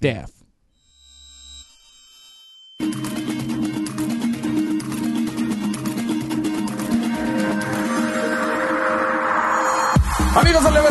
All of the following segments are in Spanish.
Staff.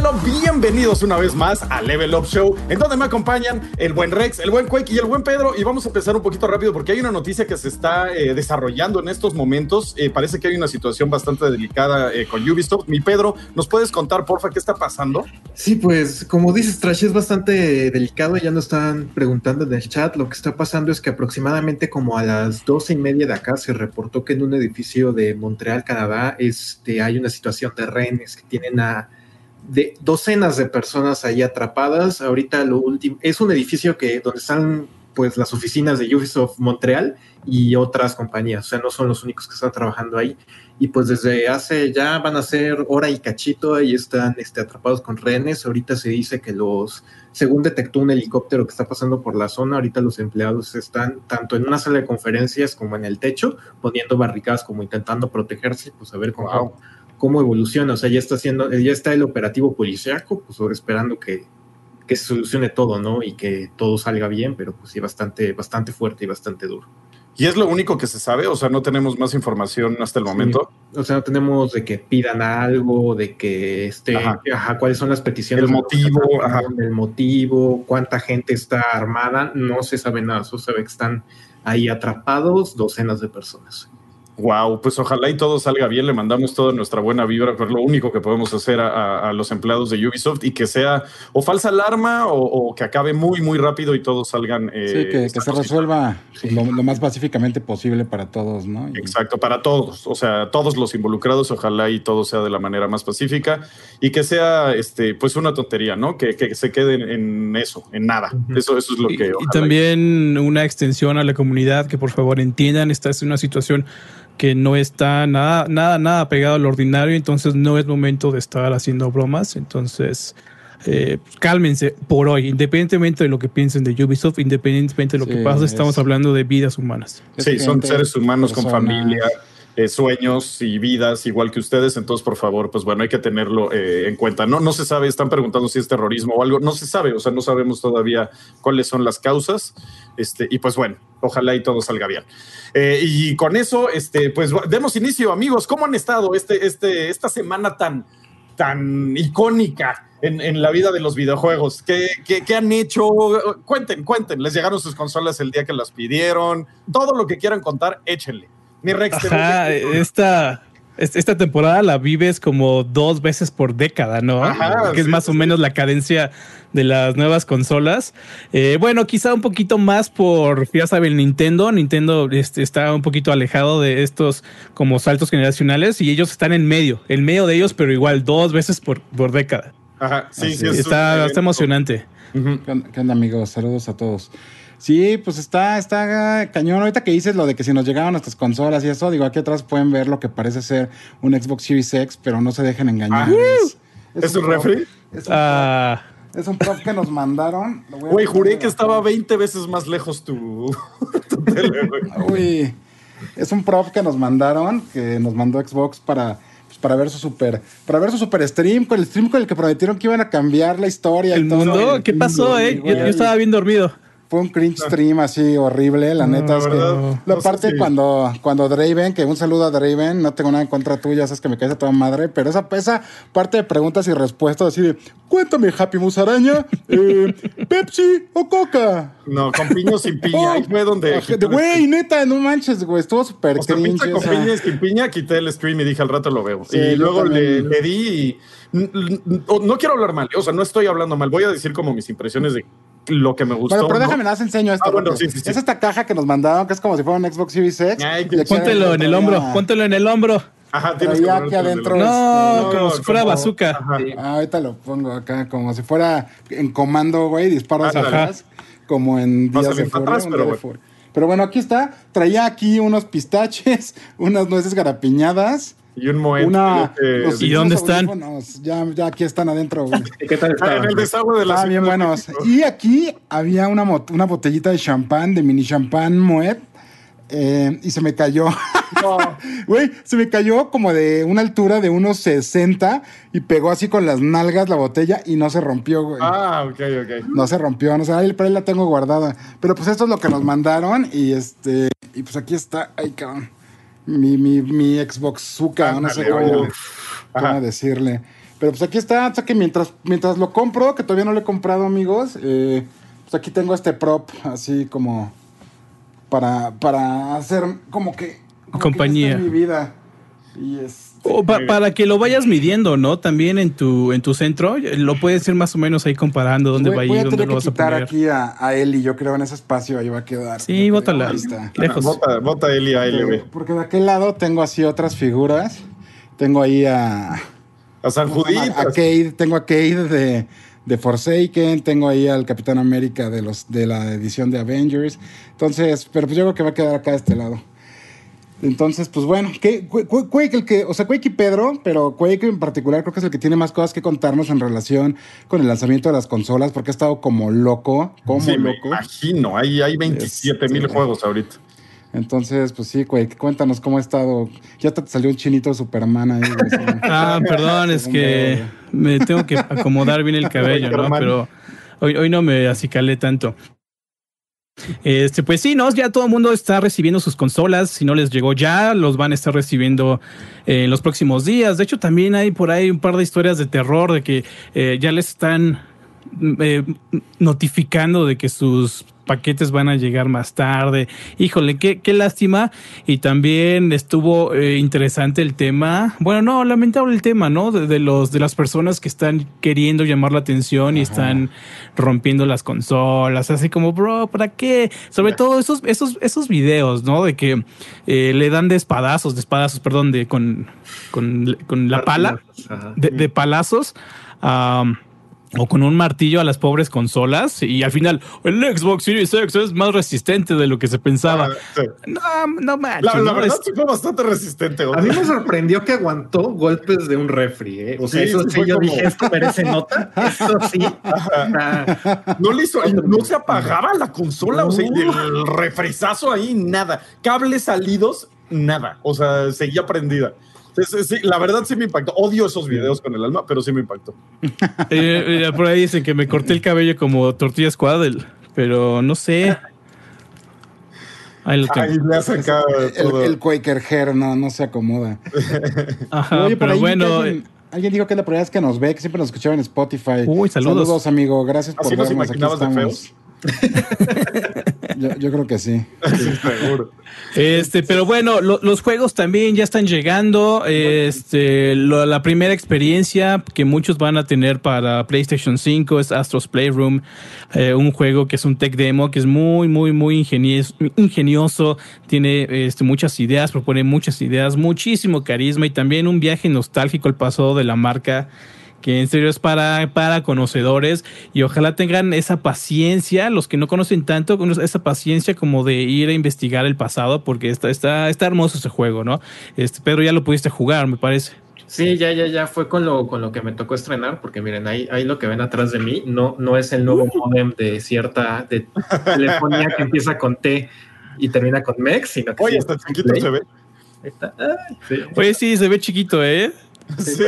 Bienvenidos una vez más a Level Up Show, en donde me acompañan el buen Rex, el buen Quake y el buen Pedro. Y vamos a empezar un poquito rápido porque hay una noticia que se está eh, desarrollando en estos momentos. Eh, parece que hay una situación bastante delicada eh, con Ubisoft. Mi Pedro, ¿nos puedes contar, porfa, qué está pasando? Sí, pues como dices, Trash es bastante delicado. Ya nos están preguntando en el chat. Lo que está pasando es que aproximadamente como a las doce y media de acá se reportó que en un edificio de Montreal, Canadá, este, hay una situación de rehenes que tienen a de docenas de personas ahí atrapadas. Ahorita lo último es un edificio que donde están pues las oficinas de Ubisoft Montreal y otras compañías, o sea, no son los únicos que están trabajando ahí. Y pues desde hace ya van a ser hora y cachito y están este, atrapados con rehenes. Ahorita se dice que los, según detectó un helicóptero que está pasando por la zona, ahorita los empleados están tanto en una sala de conferencias como en el techo, poniendo barricadas como intentando protegerse, pues a ver cómo, cómo evoluciona. O sea, ya está haciendo, ya está el operativo policíaco, pues esperando que, que se solucione todo, ¿no? Y que todo salga bien, pero pues sí, bastante, bastante fuerte y bastante duro. ¿Y es lo único que se sabe? O sea, no tenemos más información hasta el momento. O sea, no tenemos de que pidan algo, de que esté, ajá. cuáles son las peticiones. El motivo, ajá. el motivo, cuánta gente está armada, no se sabe nada, solo se ve que están ahí atrapados docenas de personas. Wow, pues ojalá y todo salga bien. Le mandamos toda nuestra buena vibra, pero lo único que podemos hacer a, a, los empleados de Ubisoft y que sea o falsa alarma o, o que acabe muy, muy rápido y todos salgan. Eh, sí, que, que se resuelva lo, lo, más pacíficamente posible para todos, ¿no? Y... Exacto, para todos. O sea, todos los involucrados, ojalá y todo sea de la manera más pacífica y que sea, este, pues una tontería, ¿no? Que, que se quede en eso, en nada. Uh -huh. Eso, eso es lo y, que. Y también una extensión a la comunidad que por favor entiendan, esta es una situación que no está nada, nada, nada pegado al ordinario, entonces no es momento de estar haciendo bromas, entonces eh, cálmense por hoy, independientemente de lo que piensen de Ubisoft, independientemente de lo sí, que pasa, estamos es, hablando de vidas humanas. Sí, son seres humanos personas. con familia. Eh, sueños y vidas igual que ustedes, entonces por favor, pues bueno, hay que tenerlo eh, en cuenta. No, no se sabe, están preguntando si es terrorismo o algo, no se sabe, o sea, no sabemos todavía cuáles son las causas, este, y pues bueno, ojalá y todo salga bien. Eh, y con eso, este, pues demos inicio, amigos, ¿cómo han estado este, este, esta semana tan, tan icónica en, la vida de los videojuegos? ¿Qué, ¿Qué, qué, han hecho? Cuenten, cuenten, les llegaron sus consolas el día que las pidieron, todo lo que quieran contar, échenle. Mi Rex. Ajá, esta, esta temporada la vives como dos veces por década, ¿no? Ajá, que es más sí. o menos la cadencia de las nuevas consolas. Eh, bueno, quizá un poquito más por, ya saben, Nintendo. Nintendo este, está un poquito alejado de estos como saltos generacionales y ellos están en medio, en medio de ellos, pero igual dos veces por, por década. Ajá, sí, Así, sí. Está, está emocionante. Uh -huh. ¿Qué onda, amigos? Saludos a todos. Sí, pues está, está cañón. Ahorita que dices lo de que si nos llegaron nuestras consolas y eso, digo, aquí atrás pueden ver lo que parece ser un Xbox Series X, pero no se dejen engañar. Ah, es, es, ¿Es, un, un refri? Es un, uh, es un prop que nos mandaron. Güey, juré que estaba 20 veces más lejos tu, tu tele, Uy, es un prop que nos mandaron, que nos mandó Xbox para pues, para ver su super para ver su super stream con el stream con el que prometieron que iban a cambiar la historia el mundo qué pasó eh yo, yo, estaba bien dormido fue un cringe stream así horrible, la neta no, es que no, la parte sí. cuando cuando Draven, que un saludo a Draven, no tengo nada en contra tuya, sabes que me caes a toda madre, pero esa esa parte de preguntas y respuestas así de, cuéntame Happy Musaraña, eh, Pepsi o Coca. No, con piño sin piña, ahí fue donde Güey, neta, no manches, güey, estuvo súper o sea, cringe. Con piña sin piña, quité el stream y dije al rato lo veo. Sí, y luego le, le, di y no quiero hablar mal, o sea, no estoy hablando mal, voy a decir como mis impresiones de lo que me gustó. Bueno, pero déjame, ¿no? las enseño esto. Ah, bueno, sí, sí, sí. Es esta caja que nos mandaron, que es como si fuera un Xbox Series X. Ay, póntelo en el hombro, póntelo en el hombro. Ajá, tienes que aquí adentro. No, como si fuera como, bazooka. Ah, ahorita lo pongo acá, como si fuera en comando, güey, disparos ah, atrás, como en días de furia, atrás, pero, bueno. pero bueno, aquí está. Traía aquí unos pistaches, unas nueces garapiñadas. Y un moed. Una, ¿Y dónde están? Ya, ya aquí están adentro. Güey. ¿Qué tal están? Ah, en el desagüe de la Ah, bien buenos. Y aquí había una, una botellita de champán, de mini champán Moet. eh, y se me cayó. Güey, se me cayó como de una altura de unos 60 y pegó así con las nalgas la botella y no se rompió, güey. Ah, ok, ok. No se rompió, no sé, ahí, pero ahí la tengo guardada. Pero pues esto es lo que nos mandaron y este, y pues aquí está, ay cabrón, mi, mi, mi Xbox Zuka, no sé cómo, decirle. Pero pues aquí está, o sea que mientras, mientras lo compro, que todavía no lo he comprado, amigos, eh, pues aquí tengo este prop así como para, para hacer como que... Compañía. mi vida. Y es... para que lo vayas midiendo, ¿no? También en tu, en tu centro, lo puedes ir más o menos ahí comparando dónde va a ir, dónde lo vas a poner. aquí a, a, Eli, yo creo en ese espacio ahí va a quedar. Sí, bótala. Lejos. Bota, bota Eli a Eli. Porque de aquel lado tengo así otras figuras. Tengo ahí a... A San Judito. A Cade, tengo a Cade de de Forsaken, tengo ahí al Capitán América de los de la edición de Avengers. Entonces, pero pues yo creo que va a quedar acá de este lado. Entonces, pues bueno, Quake, el que, o sea, Quake y Pedro, pero Quake en particular creo que es el que tiene más cosas que contarnos en relación con el lanzamiento de las consolas, porque ha estado como loco, como loco. Me imagino, hay, hay 27 mil juegos ahorita. Entonces, pues sí, güey, cuéntanos cómo ha estado. Ya te salió un chinito Superman ahí. ah, perdón, es que me tengo que acomodar bien el cabello, ¿no? Pero hoy, hoy no me acicalé tanto. Este, pues sí, no, ya todo el mundo está recibiendo sus consolas. Si no les llegó ya, los van a estar recibiendo eh, en los próximos días. De hecho, también hay por ahí un par de historias de terror de que eh, ya les están eh, notificando de que sus paquetes van a llegar más tarde. Híjole, qué, qué lástima. Y también estuvo eh, interesante el tema. Bueno, no, lamentable el tema, ¿no? De, los de las personas que están queriendo llamar la atención y están rompiendo las consolas. Así como, bro, ¿para qué? Sobre todo esos, esos, esos videos, ¿no? De que eh, le dan de espadazos, de espadazos, perdón, de con, con, la pala, de, de palazos. a o con un martillo a las pobres consolas y al final el Xbox Series X es más resistente de lo que se pensaba. Ah, no, no manches. La, verdad sí fue bastante resistente. A mí me sorprendió que aguantó golpes de un refri. ¿eh? O sea, eso sí, yo dije, esto merece nota. Eso sí. No le hizo, no se apagaba la consola, o sea, el refrizazo ahí, nada. Cables salidos, nada. O sea, seguía prendida. Sí, la verdad sí me impactó. Odio esos videos con el alma, pero sí me impactó. Eh, eh, por ahí dicen que me corté el cabello como tortilla squad, pero no sé. Ahí, le ha sacado el, el, Quaker hair no, no se acomoda. Ajá, pero bueno. Alguien, dijo que es la primera vez que nos ve, que siempre nos escuchaba en Spotify. Uy, saludos. Saludos, amigo. Gracias por vernos. Aquí estamos. yo, creo que sí. Este, pero bueno, los juegos también ya están llegando. Este, la primera experiencia que muchos van a tener para PlayStation 5 es Astro's Playroom, eh, un juego que es un tech demo que es muy, muy, muy ingenioso, ingenioso tiene este, muchas ideas, propone muchas ideas, muchísimo carisma y también un viaje nostálgico al pasado de la marca que en serio es para, para conocedores y ojalá tengan esa paciencia, los que no conocen tanto, esa paciencia como de ir a investigar el pasado, porque está, está, está hermoso ese juego, ¿no? Este, Pedro, ya lo pudiste jugar, me parece. Sí, ya, ya, ya fue con lo, con lo que me tocó estrenar, porque miren, ahí, ahí lo que ven atrás de mí no, no es el nuevo uh. modem de cierta de telefonía que empieza con T y termina con MEX, sino que Oye, hasta chiquito se ve. Oye, sí, se ve chiquito, ¿eh? Sí,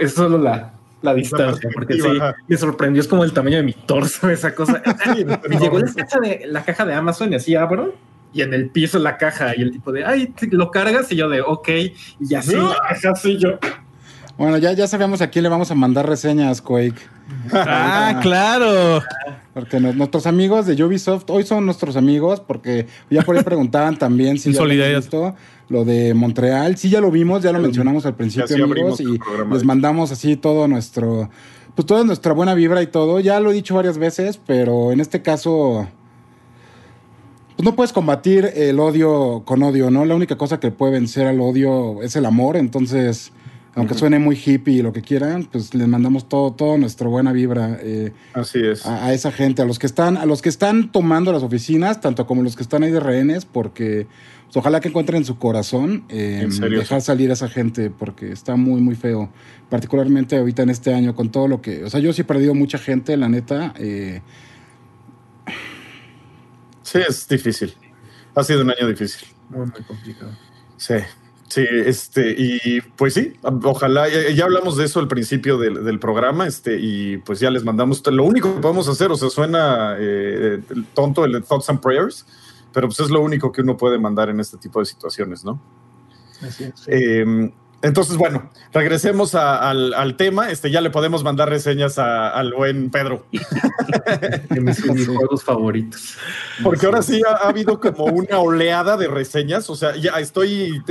es, solo la, la distancia, porque sí, me sorprendió, es como el tamaño de mi torso esa cosa. me llegó la caja, de, la caja de Amazon y así abro y en el piso la caja y el tipo de, ay, lo cargas y yo de, ok, y así, así yo. Bueno, ya, ya sabemos a quién le vamos a mandar reseñas, Quake. Ah, claro. Porque nuestros amigos de Ubisoft hoy son nuestros amigos, porque ya por ahí preguntaban también si ya visto lo de Montreal. Sí, ya lo vimos, ya lo mencionamos al principio, amigos, y les mandamos así todo nuestro, pues toda nuestra buena vibra y todo. Ya lo he dicho varias veces, pero en este caso, pues no puedes combatir el odio con odio, ¿no? La única cosa que puede vencer al odio es el amor, entonces aunque suene muy hippie y lo que quieran, pues les mandamos todo, todo nuestra buena vibra. Eh, Así es. A, esa gente, a los que están, a los que están tomando las oficinas, tanto como los que están ahí de rehenes, porque pues, ojalá que encuentren su corazón eh, dejar salir a esa gente, porque está muy, muy feo. Particularmente ahorita en este año, con todo lo que. O sea, yo sí he perdido mucha gente, la neta. Eh. Sí, es difícil. Ha sido un año difícil. Muy, muy complicado. Sí, Sí, este, y pues sí, ojalá, ya, hablamos de eso al principio del, programa, este, y pues ya les mandamos, lo único que podemos hacer, o sea, suena eh, tonto el Thoughts and Prayers, pero pues es lo único que uno puede mandar en este tipo de situaciones, ¿no? Así es. Em, entonces, bueno, regresemos al, tema. Este, ya le podemos mandar reseñas al buen Pedro. de mis juegos favoritos. Porque ahora sí ha, habido como una oleada de reseñas. O sea, ya estoy,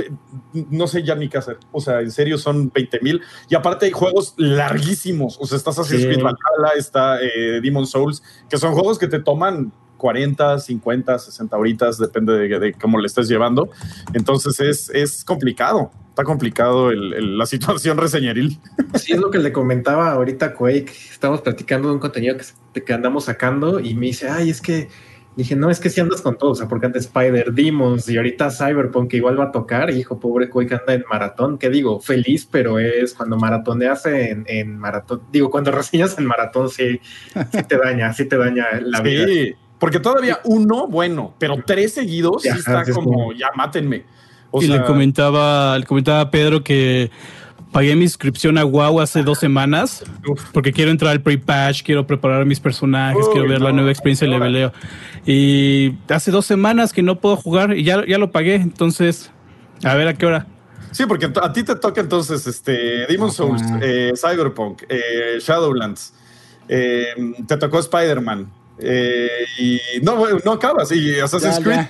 no sé ya ni qué hacer. O sea, en serio son 20 mil. Y aparte hay juegos larguísimos. O sea, estás Assassin's Creed Valhalla, está eh, Demon Souls, que son juegos que te toman 40, 50, 60 horitas, depende de, cómo le estés llevando. Entonces es, es complicado, está complicado la situación reseñeril. Sí, es lo que le comentaba ahorita a Quake. Estamos platicando de un contenido que, que andamos sacando y me dice, ay, es que dije, no, es que si andas con todo, o sea, porque antes Spider Demons y ahorita Cyberpunk igual va a tocar, hijo, pobre Quake anda en maratón, ¿qué digo? Feliz, pero es cuando maratoneas en, en maratón, digo, cuando reseñas en maratón, sí, sí te daña, sí te daña la vida. Porque todavía uno, bueno, pero tres seguidos sí está como, ya mátenme. Y le comentaba, le comentaba a Pedro que pagué mi inscripción a WoW hace dos semanas porque quiero entrar al pre-patch, quiero preparar mis personajes, quiero ver la nueva experiencia de leveleo. Y hace dos semanas que no puedo jugar y ya, ya lo pagué, entonces, a ver a qué hora. Sí, porque a ti te toca entonces este Demon Souls, eh, Cyberpunk, eh, Shadowlands, eh, te tocó Spider-Man. Eh, y no, no acabas. Y Assassin's Creed.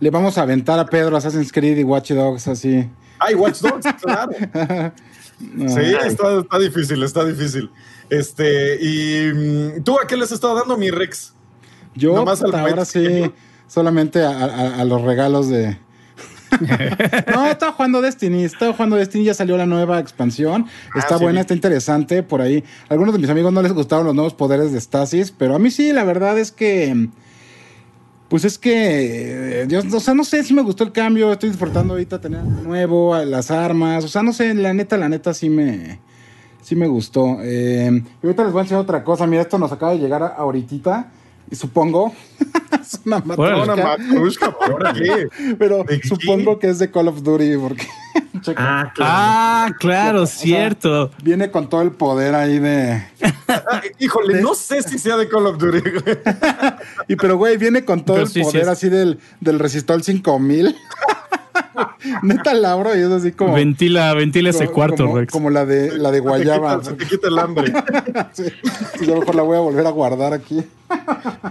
Le vamos a aventar a Pedro Assassin's Creed y Watch Dogs así. Ay, Watch Dogs, claro. Sí, está, difícil, está difícil. Este, y mm, tú a qué les estado dando mi Rex? Yo ahora sí, solamente a, los regalos de, no, estaba jugando Destiny, estaba jugando Destiny, ya salió la nueva expansión. Ah, está buena, está interesante por ahí. algunos de mis amigos no les gustaron los nuevos poderes de Stasis, pero a mí sí, la verdad es que. Pues es que, Dios, o sea, no sé si me gustó el cambio, estoy disfrutando ahorita tener nuevo, las armas, o sea, no sé, la neta, la neta sí me, sí me gustó. Eh, y ahorita les voy a enseñar otra cosa, mira, esto nos acaba de llegar ahorita supongo. es una matrushka. ¿por qué? Pero supongo que es de Call of Duty, porque. ah, claro, ah, claro cierto. viene con todo el poder ahí de. Híjole, no sé si sea de Call of Duty. y pero, güey, viene con todo el poder así del, del Resistol 5000. Neta Laura y es así como. Ventila, ventila ese cuarto, como, Rex. Como la de la de Guayaba. Se te quita, el hambre. sí. Y a lo mejor la voy a volver a guardar aquí.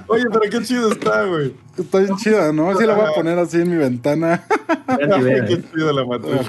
Oye, pero qué chido está, güey. Está bien chida, ¿no? Así la voy a poner así en mi ventana. qué chido la matriz.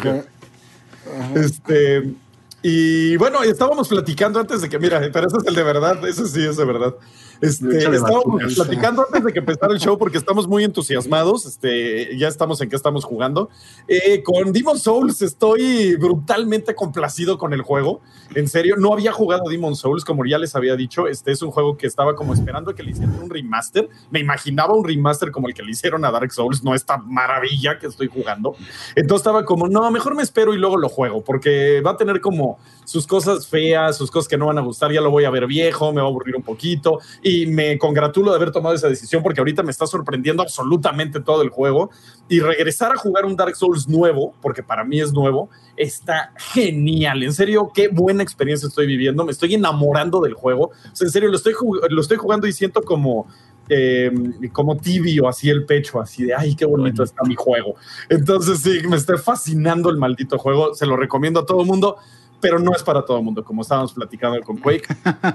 Este. Y bueno, estábamos platicando antes de que, mira, pero ese es el de verdad, ese sí es de verdad. Este, estábamos platicando antes de que empezara el show porque estamos muy entusiasmados. Este, ya estamos en qué estamos jugando. Eh, con Demon Souls estoy brutalmente complacido con el juego. En serio, no había jugado Demon Souls, como ya les había dicho. Este es un juego que estaba como esperando que le hicieran un remaster. Me imaginaba un remaster como el que le hicieron a Dark Souls, no esta maravilla que estoy jugando. Entonces estaba como, no, mejor me espero y luego lo juego, porque va a tener como sus cosas feas, sus cosas que no van a gustar. Ya lo voy a ver viejo, me va a aburrir un poquito y me congratulo de haber tomado esa decisión porque ahorita me está sorprendiendo absolutamente todo el juego y regresar a jugar un Dark Souls nuevo, porque para mí es nuevo, está genial. En serio, qué buena experiencia estoy viviendo. Me estoy enamorando del juego. en serio, lo estoy, lo estoy jugando y siento como, em, como tibio, así el pecho, así de, ay, qué bonito está mi juego. Entonces, sí, me está fascinando el maldito juego. Se lo recomiendo a todo el mundo pero no es para todo el mundo, como estábamos platicando con Quake.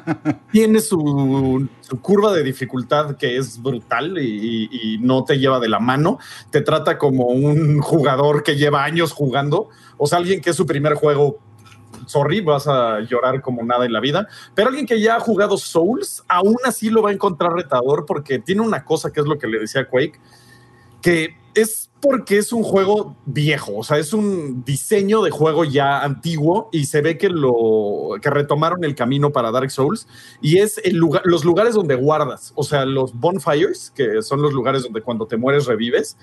Tiene su, curva de dificultad que es brutal y, no te lleva de la mano. Te trata como un jugador que lleva años jugando, o sea, alguien que es su primer juego. Sorry, vas a llorar como nada en la vida. Pero alguien que ya ha jugado Souls, aún así lo va a encontrar retador porque tiene una cosa que es lo que le decía Quake, que es porque es un juego viejo, o sea, es un diseño de juego ya antiguo y se ve que lo que retomaron el camino para Dark Souls y es el lugar, los lugares donde guardas, o sea, los bonfires, que son los lugares donde cuando te mueres revives,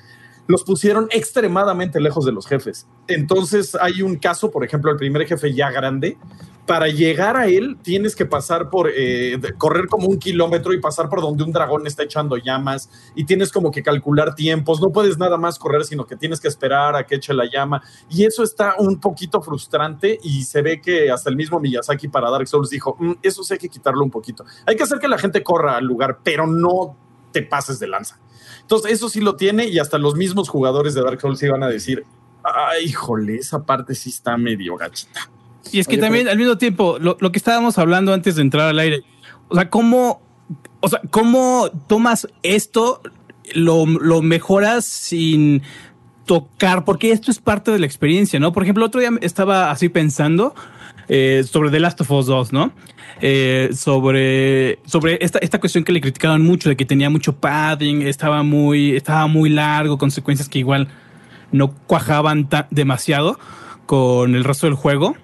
los pusieron extremadamente lejos de los jefes. Entonces hay un caso, por ejemplo, el primer jefe ya grande, para llegar a él tienes que pasar por, eh, correr como un kilómetro y pasar por donde un dragón está echando llamas y tienes como que calcular tiempos, no puedes nada más correr, sino que tienes que esperar a que eche la llama y eso está un poquito frustrante y se ve que hasta el mismo Miyazaki para Dark Souls dijo, mm, eso sí hay que quitarlo un poquito, hay que hacer que la gente corra al lugar, pero no te pases de lanza. Entonces, eso sí lo tiene y hasta los mismos jugadores de Dark Souls iban a decir, ay, híjole, esa parte sí está medio gachita. Y es que también al mismo tiempo, lo, que estábamos hablando antes de entrar al aire, o sea, ¿cómo, o sea, cómo tomas esto, lo, mejoras sin tocar? Porque esto es parte de la experiencia, ¿no? Por ejemplo, el otro día estaba así pensando eh, sobre The Last of Us 2, ¿no? Eh, sobre sobre esta, esta cuestión que le criticaban mucho de que tenía mucho padding, estaba muy, estaba muy largo, consecuencias que igual no cuajaban demasiado con el resto del juego.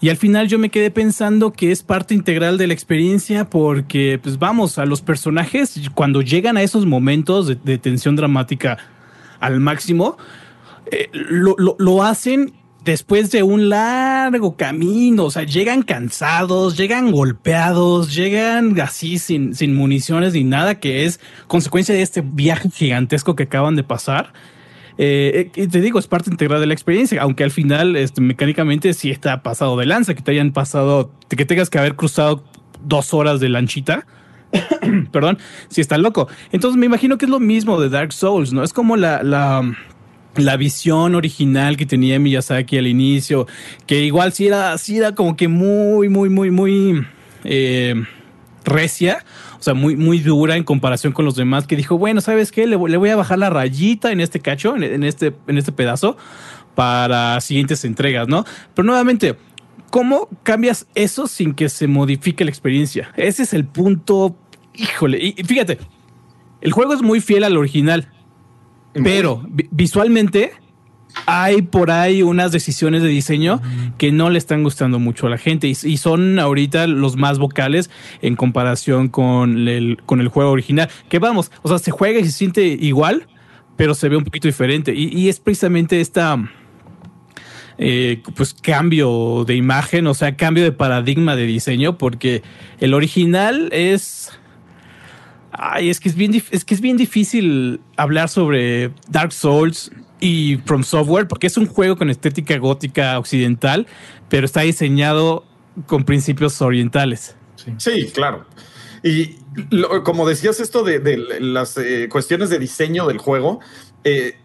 Y al final yo me quedé pensando que es parte integral de la experiencia porque, pues vamos, a los personajes cuando llegan a esos momentos de, tensión dramática al máximo, eh, lo, lo, hacen después de un largo camino, o sea, llegan cansados, llegan golpeados, llegan así sin, sin municiones ni nada, que es consecuencia de este viaje gigantesco que acaban de pasar. Eh, eh te digo, es parte integral de la experiencia, aunque al final este, mecánicamente sí está pasado de lanza, que te hayan pasado, que tengas que haber cruzado dos horas de lanchita. Perdón, si está loco. Entonces me imagino que es lo mismo de Dark Souls, ¿no? Es como la, la, la visión original que tenía Miyazaki al inicio, que igual sí era, sí era como que muy, muy, muy, muy eh, recia o sea, muy, muy dura en comparación con los demás, que dijo, bueno, ¿sabes qué? Le, voy a bajar la rayita en este cacho, en, este, en este pedazo, para siguientes entregas, ¿no? Pero nuevamente, ¿cómo cambias eso sin que se modifique la experiencia? Ese es el punto, híjole, y, fíjate, el juego es muy fiel al original, pero visualmente hay por ahí unas decisiones de diseño que no le están gustando mucho a la gente y, son ahorita los más vocales en comparación con el, con el juego original. Que vamos, o sea, se juega y se siente igual, pero se ve un poquito diferente. Y, es precisamente esta... Eh, pues cambio de imagen, o sea, cambio de paradigma de diseño, porque el original es Ay, es que es bien, es que es bien difícil hablar sobre Dark Souls y From Software, porque es un juego con estética gótica occidental, pero está diseñado con principios orientales. Sí, claro. Y como decías esto de, las eh, cuestiones de diseño del juego, eh,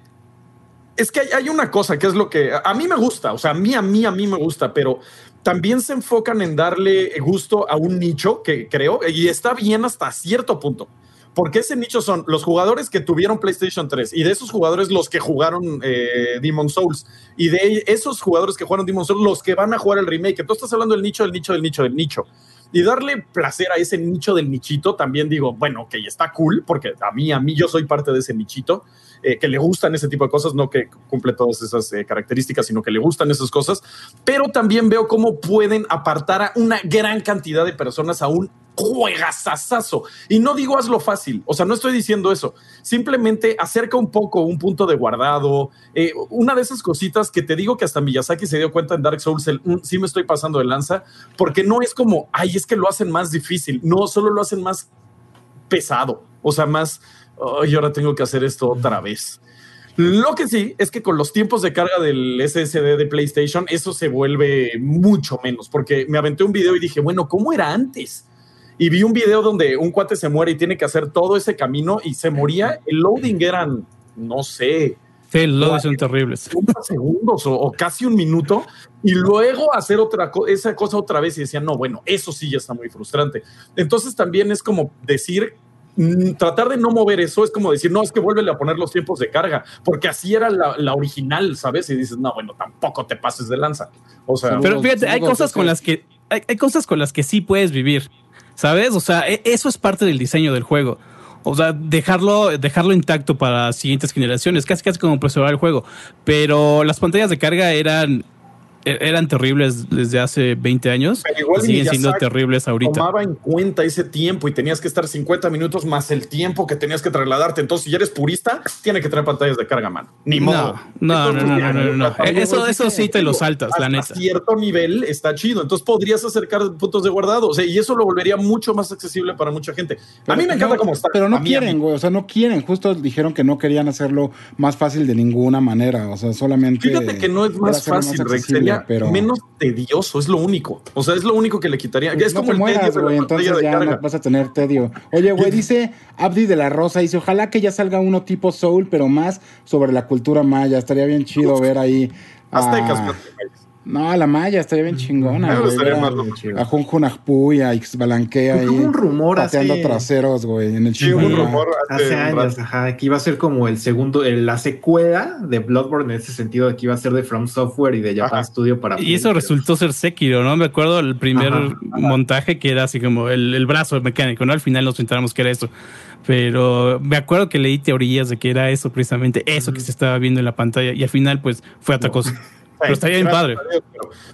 es que hay, una cosa que es lo que a mí me gusta, o sea, a mí, a mí, a mí me gusta, pero también se enfocan en darle gusto a un nicho que creo, y está bien hasta cierto punto porque ese nicho son los jugadores que tuvieron PlayStation 3 y de esos jugadores los que jugaron eh, Demon Souls y de esos jugadores que jugaron Demon Souls los que van a jugar el remake. Tú estás hablando del nicho, del nicho, del nicho, del nicho. Y darle placer a ese nicho del nichito, también digo, bueno, ok, está cool, porque a mí, a mí yo soy parte de ese nichito, eh, que le gustan ese tipo de cosas, no que cumple todas esas eh, características, sino que le gustan esas cosas, pero también veo cómo pueden apartar a una gran cantidad de personas a un juegazazazo. Y no digo hazlo fácil, o sea, no estoy diciendo eso. Simplemente acerca un poco un punto de guardado, eh, una de esas cositas que te digo que hasta Miyazaki se dio cuenta en Dark Souls, el, mm, sí me estoy pasando de lanza, porque no es como, ay, es que lo hacen más difícil, no, solo lo hacen más pesado, o sea, más, ay, ahora tengo que hacer esto otra vez. Lo que sí es que con los tiempos de carga del SSD de PlayStation, eso se vuelve mucho menos, porque me aventé un video y dije, bueno, ¿cómo era antes? y vi un video donde un cuate se muere y tiene que hacer todo ese camino y se moría. El loading eran, no sé. Sí, el loading son terribles. segundos o, casi un minuto y luego hacer otra esa cosa otra vez y decían, no, bueno, eso sí ya está muy frustrante. Entonces también es como decir, tratar de no mover eso es como decir, no, es que vuelve a poner los tiempos de carga, porque así era la, original, ¿sabes? Y dices, no, bueno, tampoco te pases de lanza. O sea, pero fíjate, hay cosas con las que hay, cosas con las que sí puedes vivir. ¿Sabes? O sea, e, eso es parte del diseño del juego. O sea, dejarlo, dejarlo intacto para siguientes generaciones, casi casi como preservar el juego. Pero las pantallas de carga eran eran terribles desde hace 20 años, siguen siendo terribles ahorita. Tomaba en cuenta ese tiempo y tenías que estar 50 minutos más el tiempo que tenías que trasladarte. Entonces, si ya eres purista, tiene que traer pantallas de carga mano. Ni modo. No, no, no, no, no, Eso, eso sí te lo saltas, la neta. A cierto nivel está chido. Entonces, podrías acercar puntos de guardado. O sea, y eso lo volvería mucho más accesible para mucha gente. a mí me encanta cómo está. Pero no quieren, güey. O sea, no quieren. Justo dijeron que no querían hacerlo más fácil de ninguna manera. O sea, solamente. Fíjate que no es más fácil, pero... menos tedioso, es lo único. O sea, es lo único que le quitaría. Pues es como el mueras, güey, entonces ya no vas a tener tedio. Oye, güey, dice Abdi de la Rosa, dice, ojalá que ya salga uno tipo Soul, pero más sobre la cultura maya. Estaría bien chido ver ahí. Aztecas, no, la malla estaría bien chingona. güey, a Junjunajpuy, a Ixbalanquea ahí. un rumor pateando traseros, güey, en el Sí, un rumor hace, años, ajá, que iba a ser como el segundo, la secuela de Bloodborne en ese sentido, de que iba a ser de From Software y de Japan Studio para. Y eso resultó ser Sekiro, ¿no? Me acuerdo el primer montaje que era así como el, el brazo mecánico, ¿no? Al final nos enteramos que era eso pero me acuerdo que leí teorías de que era eso precisamente, eso que se estaba viendo en la pantalla y al final pues fue otra cosa. Pero estaría bien padre.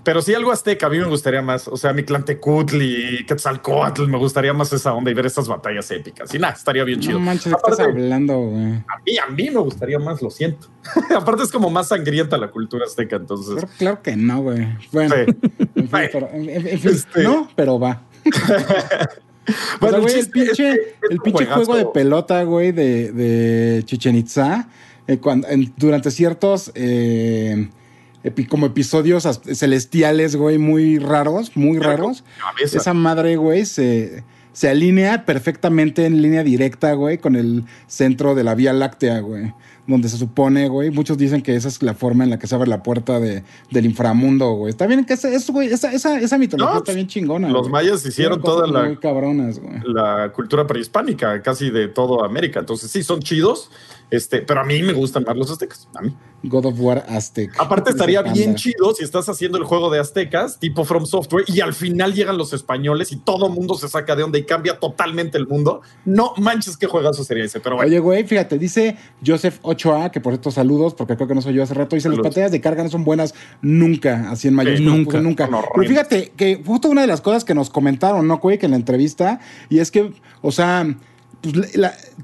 Pero, sí algo azteca, a mí me gustaría más. O sea, mi clan Tecutli, Quetzalcoatl, me gustaría más esa onda y ver estas batallas épicas. Y nada, estaría bien chido. No manches, estás hablando, güey. A mí, a mí me gustaría más, lo siento. Aparte es como más sangrienta la cultura azteca, entonces. claro que no, güey. Bueno, en fin, este no, pero va. bueno, güey, el pinche, el pinche juego de pelota, güey, de, de Chichen Itza, eh, cuando, durante ciertos eh, como episodios celestiales, güey, muy raros, muy raros. Esa madre, güey, se, se alinea perfectamente en línea directa, güey, con el centro de la Vía Láctea, güey. Donde se supone, güey, muchos dicen que esa es la forma en la que se abre la puerta de, del inframundo, güey. Está bien que eso, güey, esa, esa, esa mitología está bien chingona. Los mayas hicieron toda la, muy cabronas, güey. la cultura prehispánica, casi de toda América. Entonces, sí, son chidos este, pero a mí me gustan más los aztecas. A mí. God of War Aztec. Aparte, estaría bien chido si estás haciendo el juego de aztecas, tipo From Software, y al final llegan los españoles y todo mundo se saca de onda y cambia totalmente el mundo. No manches qué juegazo sería ese, pero Oye, güey, fíjate, dice Joseph 8A, que por estos saludos, porque creo que no soy yo hace rato, dice: las pantallas de carga no son buenas nunca, así en mayor nunca. nunca. Pero fíjate que justo una de las cosas que nos comentaron, ¿no, güey? Que en la entrevista, y es que, o sea pues,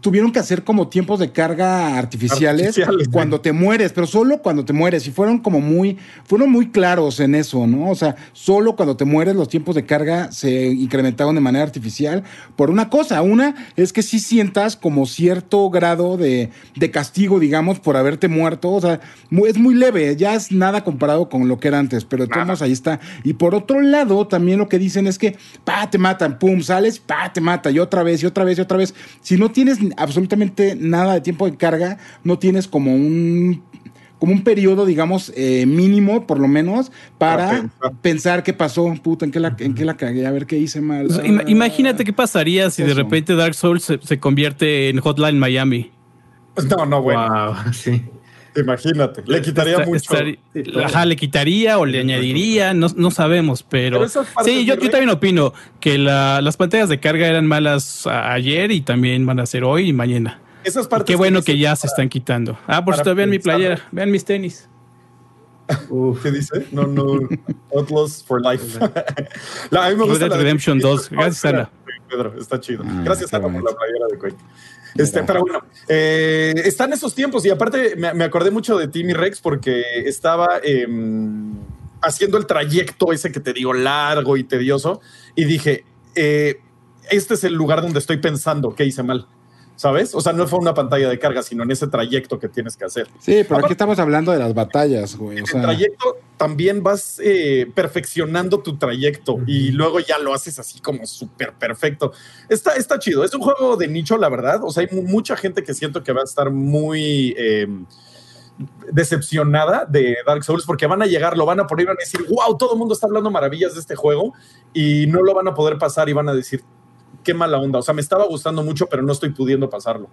tuvieron que hacer como tiempos de carga artificiales, cuando te mueres, pero solo cuando te mueres. Y fueron como muy, fueron muy claros en eso, ¿no? O sea, solo cuando te mueres los tiempos de carga se incrementaron de manera artificial por una cosa. Una es que sí sientas como cierto grado de, castigo, digamos, por haberte muerto. O sea, es muy leve, ya es nada comparado con lo que era antes, pero todos ahí está. Y por otro lado, también lo que dicen es que, pa, te matan, pum, sales, pa, te mata, y otra vez, y otra vez, y otra vez si no tienes absolutamente nada de tiempo de carga, no tienes como un como un periodo, digamos, eh, mínimo, por lo menos, para pensar. qué pasó, puta, en qué la, en qué la cagué, a ver qué hice mal. imagínate qué pasaría si de repente Dark Souls se, convierte en Hotline Miami. No, no, bueno. sí. Imagínate, le quitaría mucho. ajá, le quitaría o le añadiría, no, no sabemos, pero, sí, yo, yo, también opino que las pantallas de carga eran malas ayer y también van a ser hoy y mañana. Esas partes qué bueno que, ya se están quitando. Ah, por cierto, vean mi playera, vean mis tenis. ¿Qué dice? No, no, Outlaws for Life. a mí me gusta Redemption 2. Gracias, Ana. Pedro, está chido. Ah, Gracias, Ana, por la playera de Quake. Este, pero bueno, eh, están esos tiempos y aparte me, acordé mucho de Timmy Rex porque estaba em, haciendo el trayecto ese que te digo largo y tedioso y dije, eh, este es el lugar donde estoy pensando que hice mal. ¿Sabes? O sea, no fue una pantalla de carga, sino en ese trayecto que tienes que hacer. Sí, pero aquí estamos hablando de las batallas, güey. En el trayecto también vas eh, perfeccionando tu trayecto y luego ya lo haces así como súper perfecto. Está, está chido. Es un juego de nicho, la verdad. O sea, hay mucha gente que siento que va a estar muy... Em, decepcionada de Dark Souls porque van a llegar, lo van a poner y van a decir, wow, todo el mundo está hablando maravillas de este juego y no lo van a poder pasar y van a decir, qué mala onda. O sea, me estaba gustando mucho, pero no estoy pudiendo pasarlo.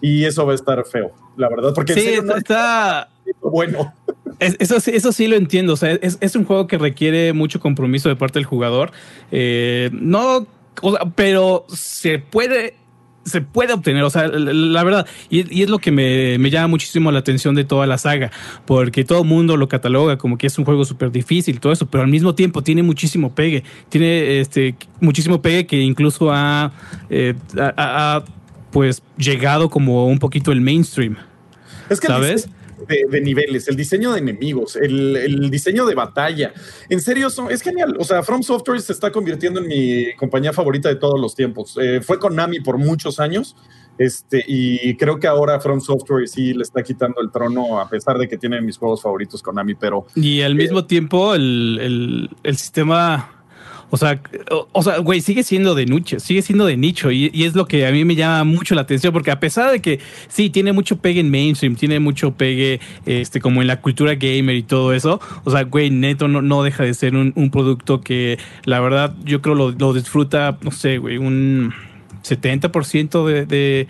Y eso va a estar feo, la verdad, porque sí, está, bueno. eso, eso sí lo entiendo. O sea, es, un juego que requiere mucho compromiso de parte del jugador. Eh, no, pero se puede se puede obtener, o sea, la, verdad, y, es lo que me, llama muchísimo la atención de toda la saga, porque todo el mundo lo cataloga como que es un juego súper difícil, todo eso, pero al mismo tiempo tiene muchísimo pegue, tiene este muchísimo pegue que incluso ha, eh, pues llegado como un poquito el mainstream. Es que ¿sabes? De, niveles, el diseño de enemigos, el, diseño de batalla. En serio, es genial. O sea, From Software se está convirtiendo en mi compañía favorita de todos los tiempos. Eh, fue Konami por muchos años. Este, y creo que ahora From Software sí le está quitando el trono, a pesar de que tiene mis juegos favoritos Konami, pero. Y al mismo eh, tiempo, el, el sistema o sea, o, sea, güey, sigue siendo de nicho, sigue siendo de nicho y, es lo que a mí me llama mucho la atención porque a pesar de que sí tiene mucho pegue en mainstream, tiene mucho pegue este como en la cultura gamer y todo eso, o sea, güey, neto no, no deja de ser un, producto que la verdad yo creo lo, lo disfruta, no sé, güey, un 70% de, de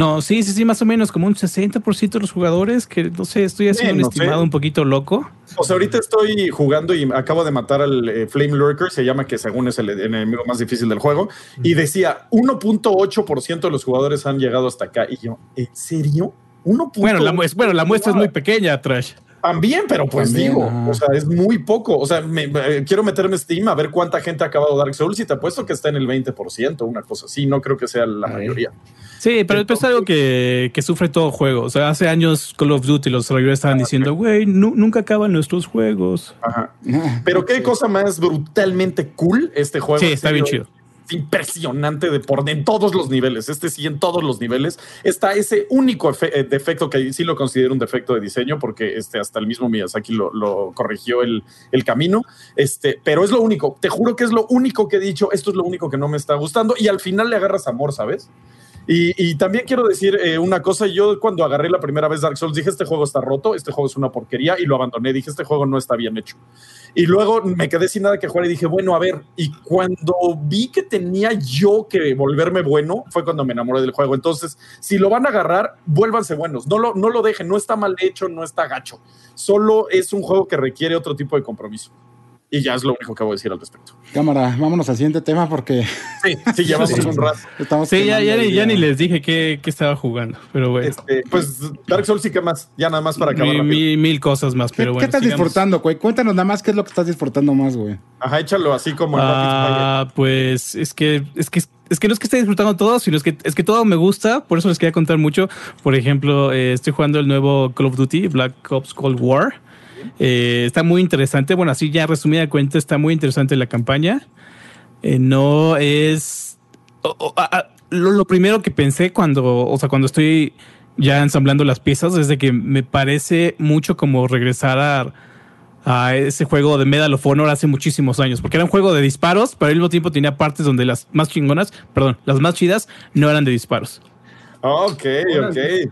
no, sí, sí, sí, más o menos como un 60% de los jugadores, que no sé, estoy haciendo un estimado un poquito loco. O sea, ahorita estoy jugando y acabo de matar al eh, Flame Lurker, se llama que según es el enemigo más difícil del juego, y decía 1.8% de los jugadores han llegado hasta acá. Y yo, ¿en serio? 1. Bueno, la, bueno, la muestra es muy pequeña, Trash. También, pero pues digo, o sea, es muy poco. O sea, me, quiero meterme Steam a ver cuánta gente ha acabado Dark Souls y te apuesto que está en el 20%, una cosa así. No creo que sea la mayoría. Sí, pero es algo que, que, sufre todo juego. O sea, hace años Call of Duty los desarrolladores estaban ah, diciendo, güey, nunca acaban nuestros juegos. Ajá. Pero qué cosa más brutalmente cool este juego. Sí, está bien chido impresionante de por en todos los niveles. Este sí, en todos los niveles está ese único eh, defecto que sí lo considero un defecto de diseño, porque este, hasta el mismo Miyazaki lo, lo corrigió el, el, camino. Este, pero es lo único. Te juro que es lo único que he dicho. Esto es lo único que no me está gustando. Y al final le agarras amor, ¿sabes? Y, también quiero decir eh, una cosa, yo cuando agarré la primera vez Dark Souls dije, este juego está roto, este juego es una porquería y lo abandoné, dije, este juego no está bien hecho. Y luego me quedé sin nada que jugar y dije, bueno, a ver, y cuando vi que tenía yo que volverme bueno, fue cuando me enamoré del juego. Entonces, si lo van a agarrar, vuélvanse buenos, no lo, no lo dejen, no está mal hecho, no está gacho, solo es un juego que requiere otro tipo de compromiso. Y ya es lo único que voy a decir al respecto. Cámara, vámonos al siguiente tema porque. Sí, sí, llevamos un rato. sí, ya, ya, ni, les dije qué, estaba jugando, pero bueno. Este, pues Dark Souls sí que más, ya nada más para acabar. mil cosas más, pero ¿Qué, bueno. ¿Qué estás disfrutando, güey? Cuéntanos nada más qué es lo que estás disfrutando más, güey. Ajá, échalo así como el Ah, pues es que, es que es que no es que esté disfrutando todo, sino es que es que todo me gusta, por eso les quería contar mucho. Por ejemplo, eh, estoy jugando el nuevo Call of Duty, Black Ops Cold War. Eh, está muy interesante. Bueno, así ya resumida cuenta, está muy interesante la campaña. Eh, no es. lo, primero que pensé cuando, o sea, cuando estoy ya ensamblando las piezas es de que me parece mucho como regresar a, a ese juego de Medal of Honor hace muchísimos años, porque era un juego de disparos, pero al mismo tiempo tenía partes donde las más chingonas, perdón, las más chidas no eran de disparos. Ok, ok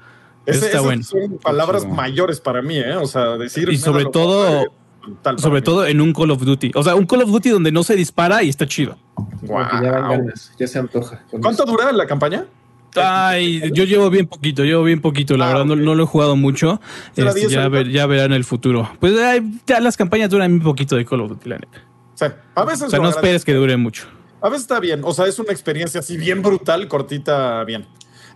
bueno. Son palabras mayores para mí, ¿eh? O sea, decir. Y sobre todo. sobre todo en un Call of Duty. O sea, un Call of Duty donde no se dispara y está chido. Ya, se antoja. ¿Cuánto dura la campaña? Ay, yo llevo bien poquito, llevo bien poquito, la ah, verdad no, lo he jugado mucho. Este, ya, ver, ya verán el futuro. Pues ya las campañas duran un poquito de Call of Duty, la neta. Sí, a veces. O sea, no esperes que dure mucho. A veces está bien, o sea, es una experiencia así bien brutal, cortita, bien.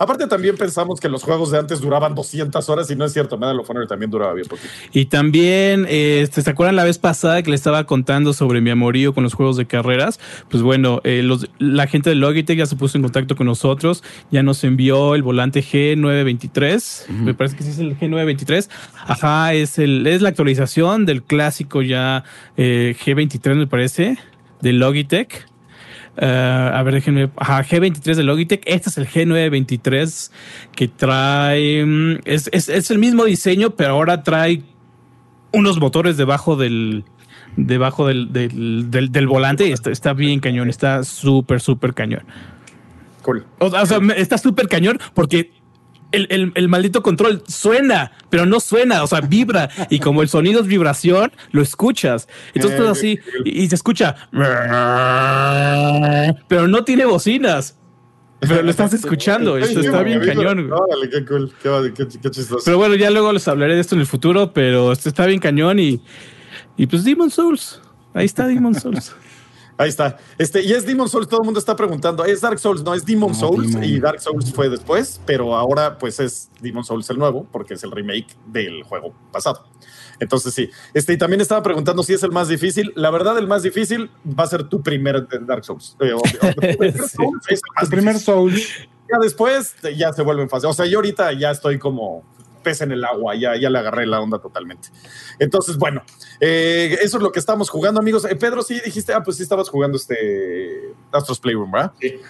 Aparte también pensamos que los juegos de antes duraban 200 horas y no es cierto, Medal of Honor también duraba bien poquito. Y también, este, ¿se acuerdan la vez pasada que le estaba contando sobre mi amorío con los juegos de carreras? Pues bueno, eh, los, la gente de Logitech ya se puso en contacto con nosotros, ya nos envió el volante G923, me parece que sí es el G923. Ajá, es, el, es la actualización del clásico ya eh, G23 me parece, de Logitech. Uh, a ver, déjenme. Ajá, G23 de Logitech. Este es el G923 que trae. Mm, es, es, es, el mismo diseño, pero ahora trae unos motores debajo del. Debajo del, del, del, volante y está, está, bien cañón. Está súper, súper cañón. Cool. O, o sea, está súper cañón porque el, maldito control suena, pero no suena, o sea, vibra. Y como el sonido es vibración, lo escuchas. Entonces todo así y, se escucha, pero no tiene bocinas. Pero lo estás escuchando, esto está bien cañón. qué cool, qué, chistoso. Pero bueno, ya luego les hablaré de esto en el futuro, pero esto está bien cañón y, y pues Demon Souls. Ahí está Demon Souls. Ahí está. Este, y es Demon Souls, todo el mundo está preguntando. Es Dark Souls, no es Demon Souls y Dark Souls fue después, pero ahora pues es Demon Souls el nuevo, porque es el remake del juego pasado. Entonces sí. Este, y también estaba preguntando si es el más difícil. La verdad, el más difícil va a ser tu primer Dark Souls. Eh, tu primer Souls. Ya después ya se vuelven fácil. O sea, yo ahorita ya estoy como pez en el agua, ya, ya le agarré la onda totalmente. Entonces, bueno, eh, eso es lo que estamos jugando, amigos. Eh, Pedro, sí dijiste, ah, pues sí estabas jugando este Astros Playroom, ¿verdad? Sí.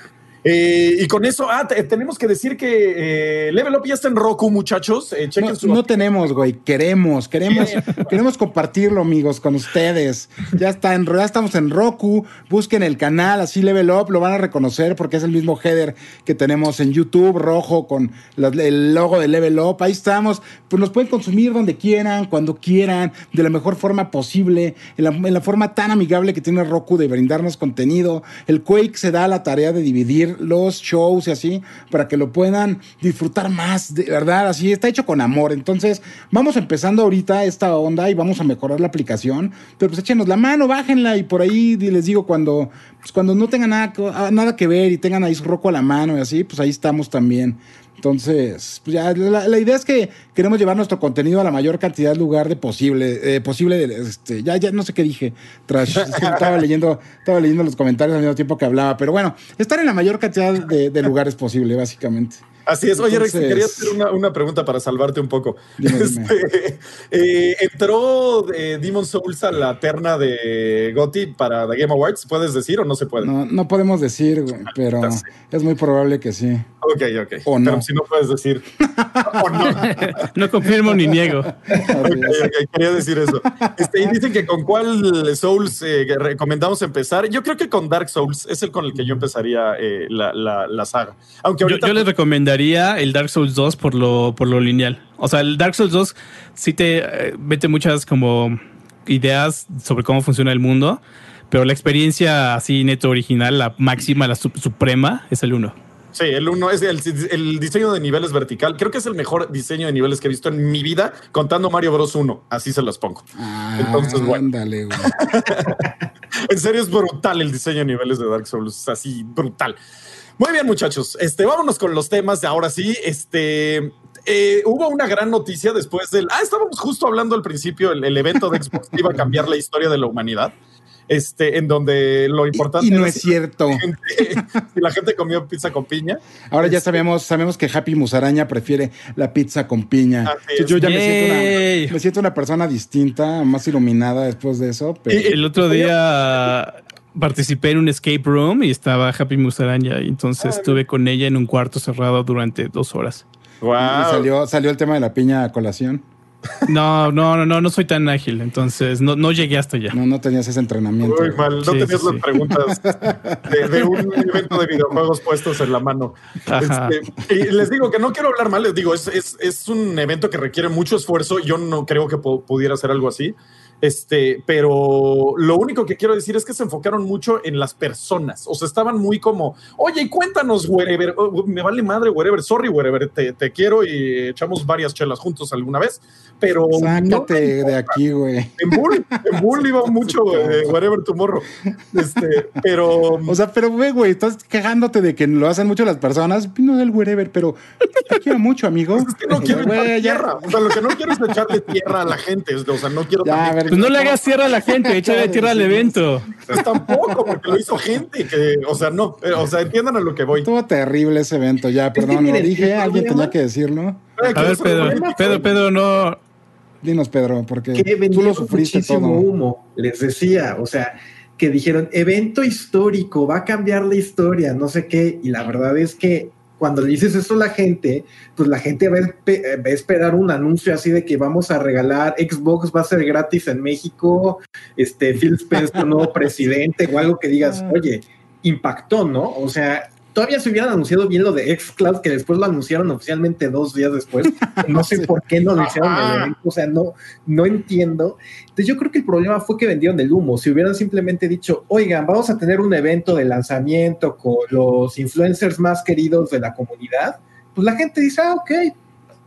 Eh, y con eso, ah, tenemos que decir que eh, Level Up ya está en Roku, muchachos. Eh, no, tenemos, güey. Queremos, queremos, queremos compartirlo, amigos, con ustedes. Ya está en, ya estamos en Roku. Busquen el canal, así Level Up, lo van a reconocer porque es el mismo header que tenemos en YouTube, rojo, con el logo de Level Up. Ahí estamos. Pues nos pueden consumir donde quieran, cuando quieran, de la mejor forma posible, en la, en la forma tan amigable que tiene Roku de brindarnos contenido. El Quake se da la tarea de dividir los shows y así, para que lo puedan disfrutar más, de verdad, así está hecho con amor. Entonces, vamos empezando ahorita esta onda y vamos a mejorar la aplicación, pero pues échenos la mano, bájenla y por ahí les digo cuando, pues cuando no tengan nada, nada que ver y tengan ahí su roco a la mano y así, pues ahí estamos también. Entonces, pues ya la, idea es que queremos llevar nuestro contenido a la mayor cantidad de lugar de posible, eh, posible, este, ya, ya no sé qué dije, tras, estaba leyendo, estaba leyendo los comentarios al mismo tiempo que hablaba, pero bueno, estar en la mayor cantidad de lugares posible, básicamente. Así es. Oye, Rex, quería hacer una, pregunta para salvarte un poco. Este, eh, ¿Entró eh, Demon Souls a la terna de Gotti para The Game Awards? ¿Puedes decir o no se puede? No, no podemos decir, pero es muy probable que sí. Ok, ok. O no. Pero si no puedes decir. o no. no confirmo ni niego. okay, quería decir eso. Este, y dicen que con cuál Souls eh, recomendamos empezar. Yo creo que con Dark Souls es el con el que yo empezaría la, la, saga. Aunque ahorita, yo, les recomendaría el Dark Souls 2 por lo, por lo lineal. O sea, el Dark Souls 2 sí te eh, mete muchas como ideas sobre cómo funciona el mundo, pero la experiencia así neto original, la máxima, la suprema, es el 1. Sí, el 1 es el, diseño de niveles vertical. Creo que es el mejor diseño de niveles que he visto en mi vida, contando Mario Bros 1. Así se los pongo. Ah, Entonces, bueno. en serio es brutal el diseño de niveles de Dark Souls, así brutal. Muy bien, muchachos. Este, vámonos con los temas de ahora sí. Este, eh, hubo una gran noticia después del. Ah, estábamos justo hablando al principio, el, evento de Xbox iba a cambiar la historia de la humanidad. Este, en donde lo importante. Y, no es cierto. Si la, gente, comió pizza con piña. Ahora ya este, sabemos, sabemos que Happy Musaraña prefiere la pizza con piña. Yo ya me siento, una, me siento, una, persona distinta, más iluminada después de eso. el otro día participé en un escape room y estaba Happy Musaraña y entonces estuve con ella en un cuarto cerrado durante dos horas. Wow. Y salió, salió el tema de la piña a colación. No, no, no, no, no soy tan ágil, entonces no, no llegué hasta allá. No, no tenías ese entrenamiento. Muy mal, no tenías las preguntas de, un evento de videojuegos puestos en la mano. Este, y les digo que no quiero hablar mal, les digo, es, es, es, un evento que requiere mucho esfuerzo. Yo no creo que pudiera hacer algo así. Este, pero lo único que quiero decir es que se enfocaron mucho en las personas. O sea, estaban muy como, oye, cuéntanos, wherever, oh, me vale madre, wherever, sorry, wherever, te, te, quiero y echamos varias chelas juntos alguna vez, pero. Sácate de aquí, güey. En Bull, en Bull iba mucho, eh, wherever tomorrow. Este, pero. O sea, pero, güey, güey, estás quejándote de que lo hacen mucho las personas. No del wherever, pero te quiero mucho, amigo. Es que no quiero echar tierra. O sea, lo que no quiero es echarle tierra a la gente. O sea, no quiero. Ya, pues no le hagas tierra a la gente, échale tierra al evento. Pues tampoco, porque lo hizo gente que, o sea, no, o sea, entiendan a lo que voy. Estuvo terrible ese evento, ya, perdón, lo dije, alguien tenía que decirlo. A ver, Pedro, Pedro, Pedro, no. Dinos, Pedro, porque tú lo sufriste todo. humo, les decía, o sea, que dijeron evento histórico, va a cambiar la historia, no sé qué, y la verdad es que cuando le dices eso a la gente, pues la gente va a, esperar un anuncio así de que vamos a regalar Xbox va a ser gratis en México, este Phil Spencer nuevo presidente o algo que digas, ah. oye, impactó, ¿no? O sea, todavía se hubieran anunciado bien lo de Xcloud, que después lo anunciaron oficialmente dos días después. No sé por qué no lo hicieron o sea, no, no entiendo. Entonces yo creo que el problema fue que vendieron el humo. Si hubieran simplemente dicho, oigan, vamos a tener un evento de lanzamiento con los influencers más queridos de la comunidad, pues la gente dice, ah, ok,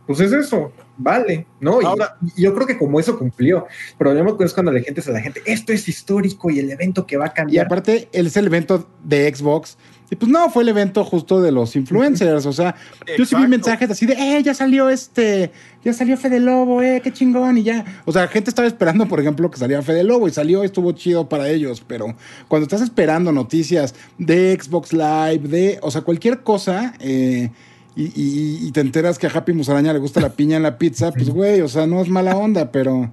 pues es eso, vale, ¿no? Ahora, y yo creo que como eso cumplió. El problema es cuando la gente es a la gente, esto es histórico y el evento que va a cambiar. Y aparte, es el evento de Xbox. Y pues no, fue el evento justo de los influencers. O sea, yo sí vi mensajes así de, eh, ya salió este, ya salió Fede Lobo, eh, qué chingón, y ya. O sea, gente estaba esperando, por ejemplo, que saliera Fede Lobo y salió, estuvo chido para ellos. Pero cuando estás esperando noticias de Xbox Live, de, o sea, cualquier cosa, eh, y, te enteras que a Happy Musaraña le gusta la piña en la pizza, pues güey, o sea, no es mala onda, pero...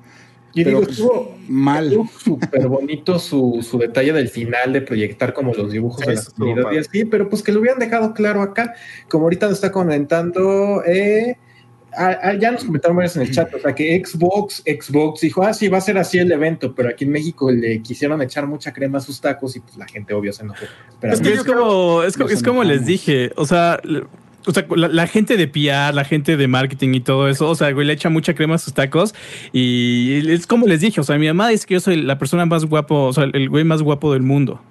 Y digo, pues, estuvo mal. Súper bonito su, su, detalle del final de proyectar como los dibujos de la comunidad y así, pero pues que lo hubieran dejado claro acá, como ahorita nos está comentando, eh, ya nos comentaron varios en el chat, o sea que Xbox, Xbox dijo, ah, sí, va a ser así el evento, pero aquí en México le quisieron echar mucha crema a sus tacos y pues la gente obvio se enojó. Es, que es, como, es, es como les dije, o sea, o sea, la, gente de PR, la gente de marketing y todo eso, o sea, güey, le echa mucha crema a sus tacos y es como les dije, o sea, mi mamá dice que yo soy la persona más guapo, o sea, el güey más guapo del mundo.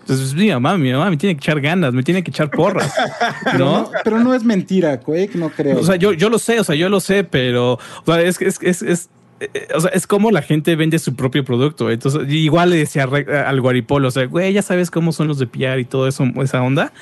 Entonces, mi mamá, mi mamá me tiene que echar ganas, me tiene que echar porras, ¿no? pero no es mentira, güey, no creo. O sea, yo, yo lo sé, o sea, yo lo sé, pero o sea, es, es, es, es o sea, es como la gente vende su propio producto. Entonces, igual le decía al Guaripolo, o sea, güey, ya sabes cómo son los de PR y todo eso, esa onda,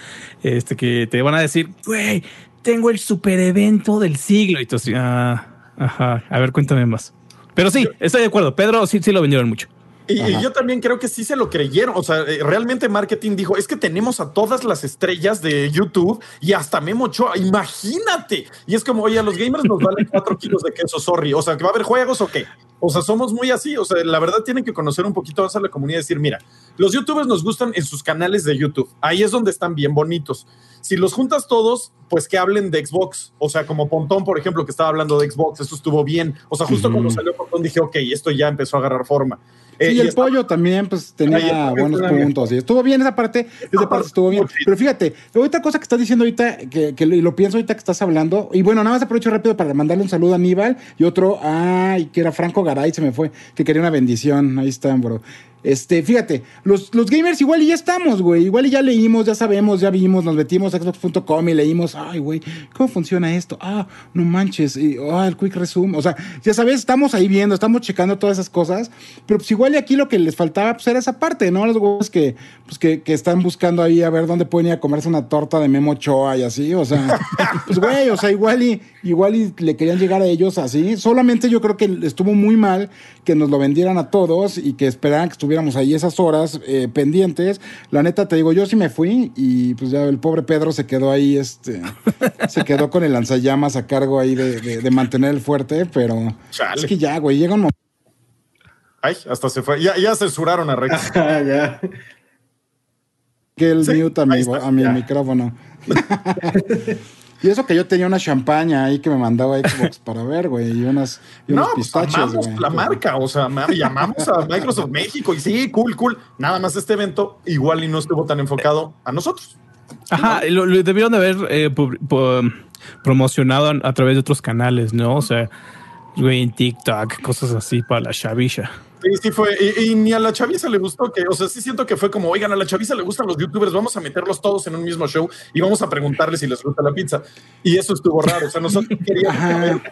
este, que te van a decir, güey, tengo el super evento del siglo. Y tú ah, ajá, a ver, cuéntame más. Pero sí, estoy de acuerdo. Pedro sí, sí lo vendieron mucho. Y, yo también creo que sí se lo creyeron. O sea, eh, realmente marketing dijo, es que tenemos a todas las estrellas de YouTube y hasta Memo Ochoa. Imagínate. Y es como, oye, a los gamers nos valen cuatro kilos de queso, sorry. O sea, que va a haber juegos o qué. O sea, somos muy así. O sea, la verdad tienen que conocer un poquito más a la comunidad y decir, mira, los youtubers nos gustan en sus canales de YouTube. Ahí es donde están bien bonitos. Si los juntas todos, pues que hablen de Xbox. O sea, como Pontón, por ejemplo, que estaba hablando de Xbox, eso estuvo bien. O sea, justo cuando salió Pontón dije, ok, esto ya empezó a agarrar forma. Eh, y, el pollo también, pues tenía buenos puntos. Y estuvo bien esa parte, esa parte estuvo bien. Pero fíjate, otra cosa que estás diciendo ahorita, que, que lo, pienso ahorita que estás hablando, y bueno, nada más aprovecho rápido para mandarle un saludo a Aníbal y otro, ay, que era Franco Garay, se me fue, que quería una bendición. Ahí están, bro. Este, fíjate, los, los gamers igual y ya estamos, güey. Igual y ya leímos, ya sabemos, ya vimos, nos metimos a xbox.com y leímos, ay, güey, ¿cómo funciona esto? Ah, no manches, y, ah, el quick resume. O sea, ya sabes, estamos ahí viendo, estamos checando todas esas cosas, pero pues igual y aquí lo que les faltaba pues era esa parte, ¿no? Los güeyes que, pues, que, que están buscando ahí a ver dónde pueden ir a comerse una torta de Memo Choa y así, o sea, pues güey, o sea, igual y, igual y le querían llegar a ellos así. Solamente yo creo que estuvo muy mal que nos lo vendieran a todos y que esperaran que estuviéramos ahí esas horas eh, pendientes. La neta, te digo, yo sí me fui y pues ya el pobre Pedro se quedó ahí, este, se quedó con el lanzallamas a cargo ahí de, mantener el fuerte, pero es que ya, güey, llega un momento. Ay, hasta se fue. Ya, ya censuraron a Rex. ya. Que el mute a mi micrófono. Y eso que yo tenía una champaña ahí que me mandaba Xbox para ver, güey, y unas, y no, pues amamos la marca, o sea, llamamos a Microsoft México y sí, cool, cool. Nada más este evento igual y no estuvo tan enfocado a nosotros. Ajá, lo, debieron de haber eh, promocionado a, través de otros canales, ¿no? O sea, güey, en TikTok, cosas así para la chavisha. Sí, sí fue. Y, ni a la chaviza le gustó que, o sea, sí siento que fue como, oigan, a la chaviza le gustan los youtubers, vamos a meterlos todos en un mismo show y vamos a preguntarles si les gusta la pizza. Y eso estuvo raro. O sea, nosotros queríamos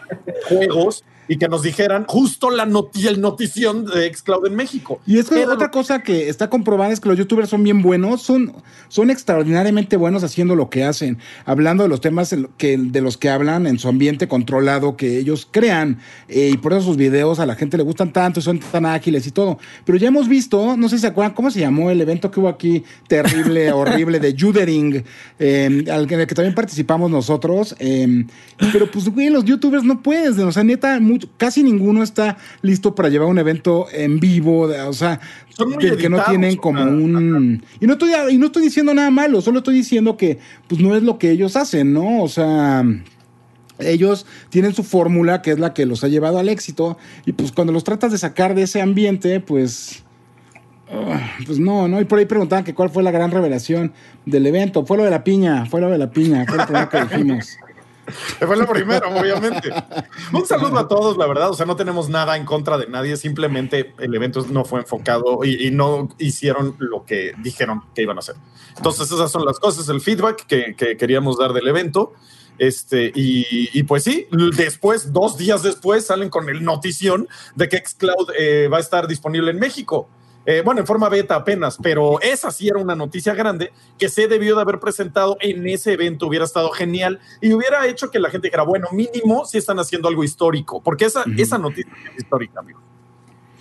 juegos y que nos dijeran justo la noti el notición de Xcloud en México. Y es que otra cosa que está comprobada es que los youtubers son bien buenos, son, son extraordinariamente buenos haciendo lo que hacen, hablando de los temas que, de los que hablan en su ambiente controlado que ellos crean. Eh, y por eso sus videos a la gente le gustan tanto, son tan ágiles y todo. Pero ya hemos visto, no sé si se acuerdan, ¿cómo se llamó el evento que hubo aquí terrible, horrible de Judering, eh, al en el que también participamos nosotros? Eh, pero pues, güey, los youtubers no puedes, o sea, neta, casi ninguno está listo para llevar un evento en vivo, o sea, que, no tienen como un... Y no, estoy, y no estoy diciendo nada malo, solo estoy diciendo que pues no es lo que ellos hacen, ¿no? O sea ellos tienen su fórmula que es la que los ha llevado al éxito y pues cuando los tratas de sacar de ese ambiente pues ah, pues no, no y por ahí preguntaban que cuál fue la gran revelación del evento, fue lo de la piña, fue lo de la piña, fue lo que dijimos. Fue lo primero, obviamente. Un saludo a todos, la verdad. O sea, no tenemos nada en contra de nadie. Simplemente el evento no fue enfocado y, no hicieron lo que dijeron que iban a hacer. Entonces, esas son las cosas, el feedback que, queríamos dar del evento. Este, y, pues sí, después, dos días después, salen con el notición de que Xcloud eh, va a estar disponible en México. Eh, bueno, en forma beta apenas, pero esa sí era una noticia grande que se debió de haber presentado en ese evento, hubiera estado genial y hubiera hecho que la gente dijera, bueno, mínimo si están haciendo algo histórico, porque esa, esa noticia es histórica, amigo.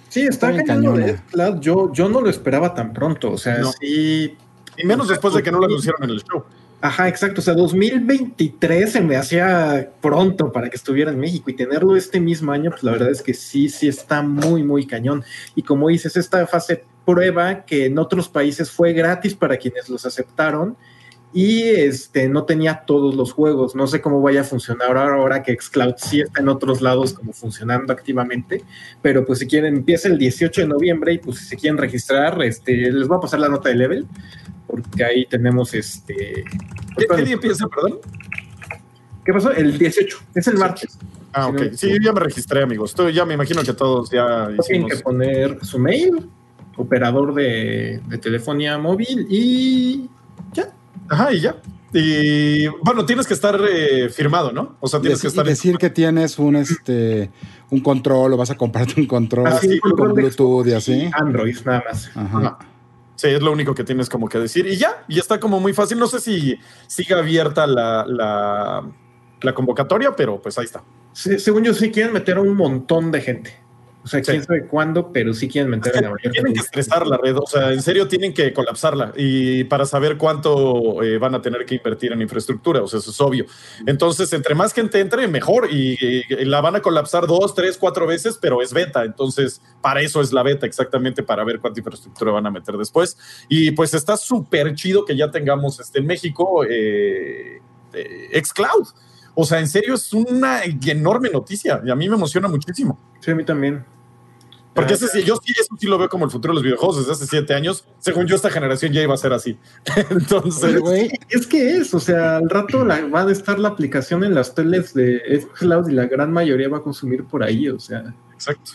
Sí, está, cañón. Yo, yo no lo esperaba tan pronto, o sea, sí. Y menos después de que no lo anunciaron en el show. Ajá, exacto. O sea, 2023 se me hacía pronto para que estuviera en México y tenerlo este mismo año, pues la verdad es que sí, sí está muy, muy cañón. Y como dices, esta fase prueba que en otros países fue gratis para quienes los aceptaron y este no tenía todos los juegos. No sé cómo vaya a funcionar ahora, que Xcloud sí está en otros lados como funcionando activamente, pero pues si quieren empieza el 18 de noviembre y pues si se quieren registrar, este les voy a pasar la nota de level porque ahí tenemos este ¿Qué, día empieza, perdón? ¿Qué pasó? El 18, es el martes. Ah, ok. Sí, ya me registré, amigos. Estoy, ya me imagino que todos ya Tienen que poner su mail, operador de, de telefonía móvil y ya Ajá, y ya. Y bueno, tienes que estar eh, firmado, ¿no? O sea, tienes que estar. decir que tienes un este un control o vas a comprarte un control así, con Bluetooth y así. Android, nada más. Ajá. Sí, es lo único que tienes como que decir. Y ya, y está como muy fácil. No sé si sigue abierta la, la, convocatoria, pero pues ahí está. según yo, sí quieren meter a un montón de gente. O sea, quién sabe cuándo, pero sí quieren meter en la Tienen que estresar la red, o sea, en serio tienen que colapsarla y para saber cuánto eh, van a tener que invertir en infraestructura, o sea, eso es obvio. Entonces, entre más gente entre, mejor y, la van a colapsar dos, tres, cuatro veces, pero es beta. Entonces, para eso es la beta, exactamente para ver cuánta infraestructura van a meter después. Y pues está súper chido que ya tengamos este, en México eh, eh Xcloud. O sea, en serio es una enorme noticia y a mí me emociona muchísimo. Sí, a mí también. Porque ese sí, yo sí, eso sí lo veo como el futuro de los videojuegos desde hace siete años. Según yo, esta generación ya iba a ser así. Entonces. es que es, o sea, al rato va a estar la aplicación en las teles de Xcloud y la gran mayoría va a consumir por ahí, o sea. Exacto.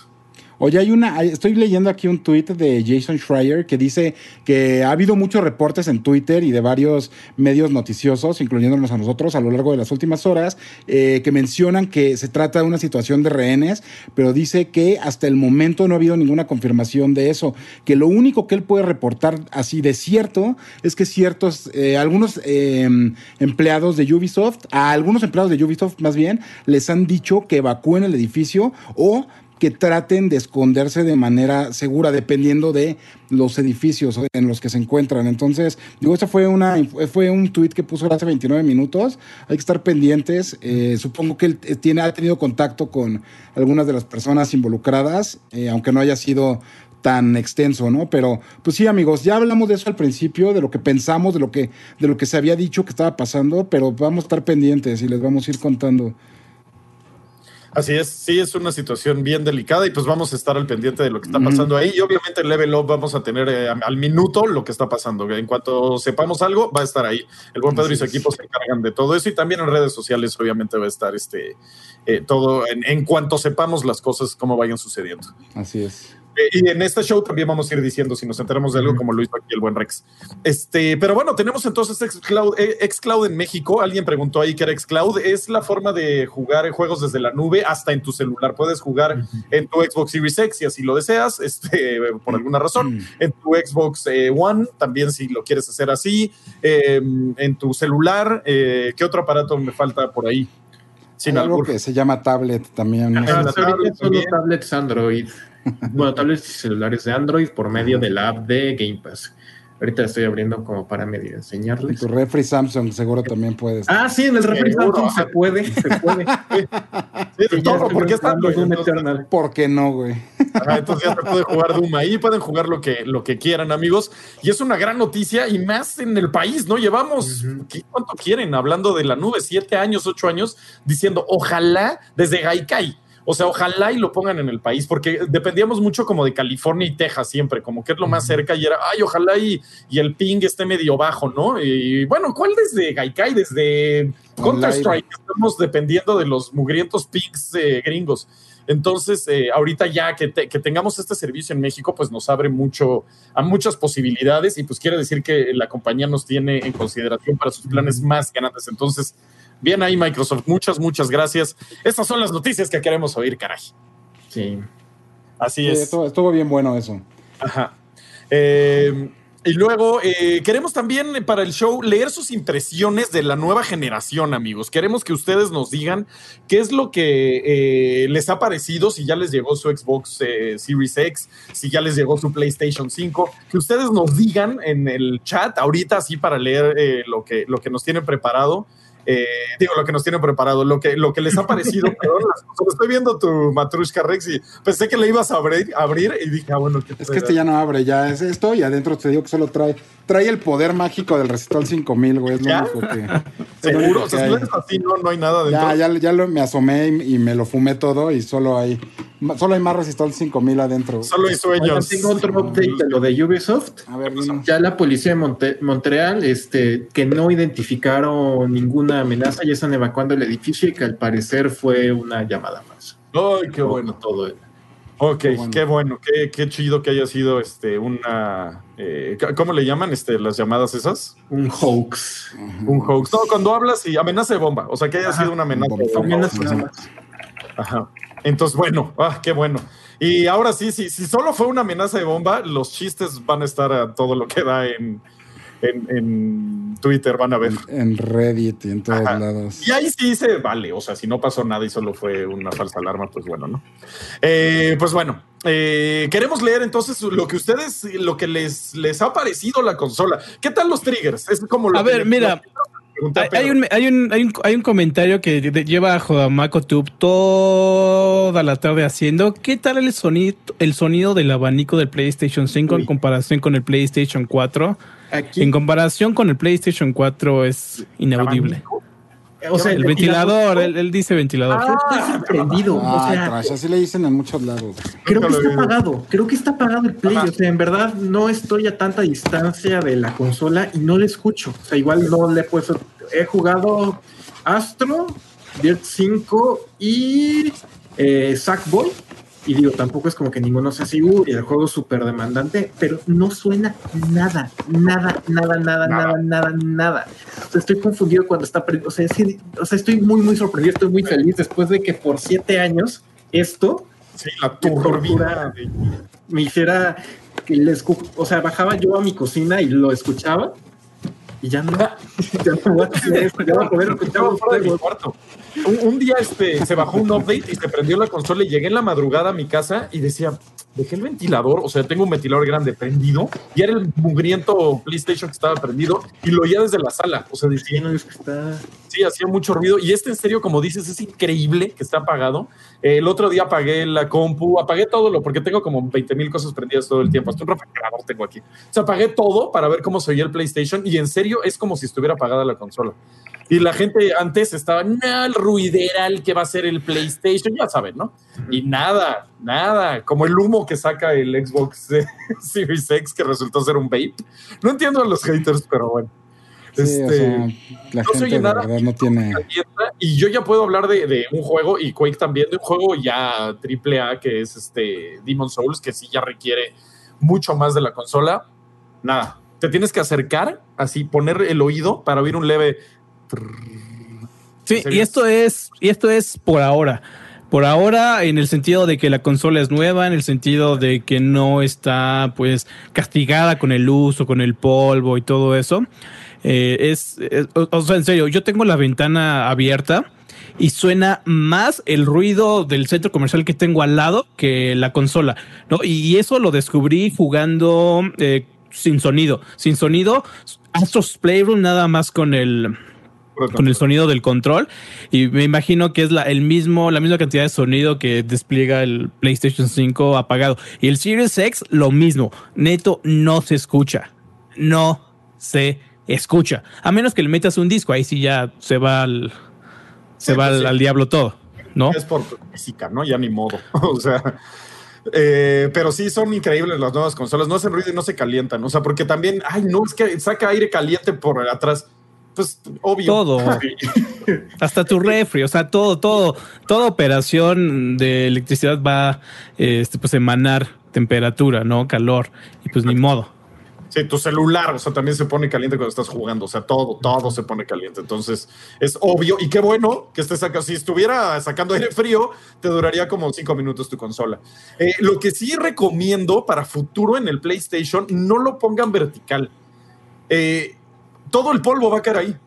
Oye, hay una, estoy leyendo aquí un tweet de Jason Schreier que dice que ha habido muchos reportes en Twitter y de varios medios noticiosos, incluyéndonos a nosotros a lo largo de las últimas horas, eh, que mencionan que se trata de una situación de rehenes, pero dice que hasta el momento no ha habido ninguna confirmación de eso, que lo único que él puede reportar así de cierto es que ciertos, eh, algunos em, empleados de Ubisoft, a algunos empleados de Ubisoft más bien, les han dicho que evacúen el edificio o que traten de esconderse de manera segura, dependiendo de los edificios en los que se encuentran. Entonces, digo, este fue, una, fue un tuit que puso hace 29 minutos. Hay que estar pendientes. Eh, supongo que él eh, tiene, ha tenido contacto con algunas de las personas involucradas, eh, aunque no haya sido tan extenso, ¿no? Pero, pues sí, amigos, ya hablamos de eso al principio, de lo que pensamos, de lo que, de lo que se había dicho que estaba pasando, pero vamos a estar pendientes y les vamos a ir contando. Así es, sí, es una situación bien delicada y pues vamos a estar al pendiente de lo que está pasando ahí y obviamente en Level Up vamos a tener eh, al minuto lo que está pasando. En cuanto sepamos algo, va a estar ahí. El buen Pedro y su equipo se encargan de todo eso y también en redes sociales obviamente va a estar este eh, todo en, en cuanto sepamos las cosas, cómo vayan sucediendo. Así es. Eh, y en este show también vamos a ir diciendo si nos enteramos de algo como lo hizo aquí el buen Rex. Este, pero bueno, tenemos entonces Xcloud, eh, Xcloud en México. Alguien preguntó ahí qué era Xcloud. Es la forma de jugar juegos desde la nube hasta en tu celular. Puedes jugar en tu Xbox Series X si así lo deseas, este, por alguna razón. En tu Xbox eh, One también si lo quieres hacer así. Em, en tu celular. ¿Qué otro aparato me falta por ahí? Sin algo que se llama tablet también. Ah, tablets Android. Bueno, tablets y celulares de Android por medio de la app de Game Pass. Ahorita estoy abriendo como para medio enseñarles. tu refri Samsung seguro también puedes. Ah, sí, en el refri Samsung se puede, se puede. sí, todo, ¿por qué está Doom Eternal? ¿Por qué no, güey? Ah, entonces ya se puede jugar Doom ahí, pueden jugar lo que, lo que quieran, amigos. Y es una gran noticia y más en el país, ¿no? Llevamos, ¿cuánto quieren? Hablando de la nube, siete años, ocho años, diciendo, ojalá desde Gaikai o sea, ojalá y lo pongan en el país, porque dependíamos mucho como de California y Texas siempre, como que es lo más cerca y era, ay, ojalá y, y el ping esté medio bajo, ¿no? Y bueno, ¿cuál desde Gaikai? Desde Counter-Strike, estamos dependiendo de los mugrientos pings eh, gringos. Entonces, eh, ahorita ya que, que, tengamos este servicio en México, pues nos abre mucho a muchas posibilidades y pues quiere decir que la compañía nos tiene en consideración para sus planes más grandes. Entonces, Bien ahí, Microsoft. Muchas, muchas gracias. Estas son las noticias que queremos oír, caray. Sí. Así es. Estuvo, bien bueno eso. Ajá. Eh, y luego eh, queremos también para el show leer sus impresiones de la nueva generación, amigos. Queremos que ustedes nos digan qué es lo que eh, les ha parecido, si ya les llegó su Xbox eh, Series X, si ya les llegó su PlayStation 5, que ustedes nos digan en el chat ahorita así para leer lo, que, lo que nos tienen preparado. Eh, digo, lo que nos tienen preparado, lo que, lo que les ha parecido. perdón, estoy viendo tu Matrushka Rex y pensé que le ibas a abrir, abrir y dije, ah, bueno, es que este ya no abre, ya es esto y adentro te digo que solo trae trae el poder mágico del Resistol 5000, güey. Es lo único que. Seguro, o sea, si no es así, no, no hay nada dentro. Ya, ya, ya lo, me asomé y, me lo fumé todo y solo hay, solo hay más Resistol 5000 adentro. Solo hay sueños. tengo otro update de lo de Ubisoft. A ver, ya la policía de Montreal, este, que no identificaron ninguna amenaza, ya están evacuando el edificio y que al parecer fue una llamada más. Ay, qué bueno todo. Ok, qué bueno, qué, chido que haya sido este una eh, ¿cómo le llaman este las llamadas esas? Un hoax. Un hoax. No, cuando hablas y amenaza de bomba, o sea que haya sido una amenaza de bomba. Ajá. Entonces, bueno, ah, qué bueno. Y ahora sí, sí, si solo fue una amenaza de bomba, los chistes van a estar a todo lo que da en, en, Twitter, van a ver. En Reddit y en todos lados. Y ahí sí se vale, o sea, si no pasó nada y solo fue una falsa alarma, pues bueno, ¿no? Eh, pues bueno, eh, queremos leer entonces lo que ustedes, lo que les, les ha parecido la consola. ¿Qué tal los triggers? Es como A ver, mira. Hay un, hay, un, hay, un, hay un comentario que lleva a Jodamaco Tube toda la tarde haciendo. ¿Qué tal el sonido, el sonido del abanico del PlayStation 5 en comparación con el PlayStation 4? En comparación con el PlayStation 4 es inaudible. O sea, el, ventilador, él, dice ventilador. Ah, estoy sorprendido. o sea, así le dicen en muchos lados. Creo que está apagado. Creo que está apagado el play. O sea, en verdad no estoy a tanta distancia de la consola y no le escucho. O sea, igual no le he puesto. He jugado Astro, Dirt 5 y eh, Sackboy y digo, tampoco es como que ninguno sea seguro y el juego es súper demandante, pero no suena nada, nada, nada, nada, nada, nada, nada. O sea, estoy confundido cuando está. O sea, o sea, estoy muy, muy sorprendido, estoy muy feliz después de que por siete años esto. Sí, la turbina me hiciera que les. O sea, bajaba yo a mi cocina y lo escuchaba y ya no, ya no voy a ya voy a poder escuchar un cuarto. Un, día este, se bajó un update y se prendió la consola y llegué en la madrugada a mi casa y decía, dejé el ventilador, o sea, tengo un ventilador grande prendido y era el mugriento PlayStation que estaba prendido y lo oía desde la sala. O sea, decía, no, es que está... Sí, hacía mucho ruido y este en serio, como dices, es increíble que está apagado. el otro día apagué la compu, apagué todo lo, porque tengo como 20 mil cosas prendidas todo el tiempo, hasta un refrigerador tengo aquí. O sea, apagué todo para ver cómo se oía el PlayStation y en serio es como si estuviera apagada la consola. Y la gente antes estaba, no, el ruideral que va a ser el PlayStation, ya saben, ¿no? Y nada, nada, como el humo que saca el Xbox Series X que resultó ser un vape. No entiendo a los haters, pero bueno. este, la no gente nada, no tiene. Y yo ya puedo hablar de, un juego, y Quake también, de un juego ya triple A que es este Demon Souls, que sí ya requiere mucho más de la consola. Nada, te tienes que acercar, así poner el oído para oír un leve Sí, y esto es, y esto es por ahora. Por ahora, en el sentido de que la consola es nueva, en el sentido de que no está pues castigada con el uso, con el polvo y todo eso. Eh, es, o sea, en serio, yo tengo la ventana abierta y suena más el ruido del centro comercial que tengo al lado que la consola, ¿no? Y eso lo descubrí jugando eh, sin sonido. Sin sonido, Astros Playroom nada más con el con el sonido del control. Y me imagino que es la, el mismo, la misma cantidad de sonido que despliega el PlayStation 5 apagado. Y el Series X lo mismo, neto no se escucha, no se escucha, a menos que le metas un disco, ahí sí ya se va al, se va pues al, diablo todo, ¿no? Es por física, ¿no? Ya ni modo, o sea... Eh, pero sí son increíbles las nuevas consolas, no hacen ruido y no se calientan, o sea, porque también, ay, no, es que saca aire caliente por atrás pues obvio. Todo. Hasta tu refri, o sea, todo, todo, toda operación de electricidad va este, pues emanar temperatura, ¿no? Calor. Y pues ni modo. Sí, tu celular, o sea, también se pone caliente cuando estás jugando, o sea, todo, todo se pone caliente. Entonces, es obvio, y qué bueno que estés acá. Si estuviera sacando aire frío, te duraría como cinco minutos tu consola. Eh, lo que sí recomiendo para futuro en el PlayStation, no lo pongan vertical. Eh, todo el polvo va a caer ahí.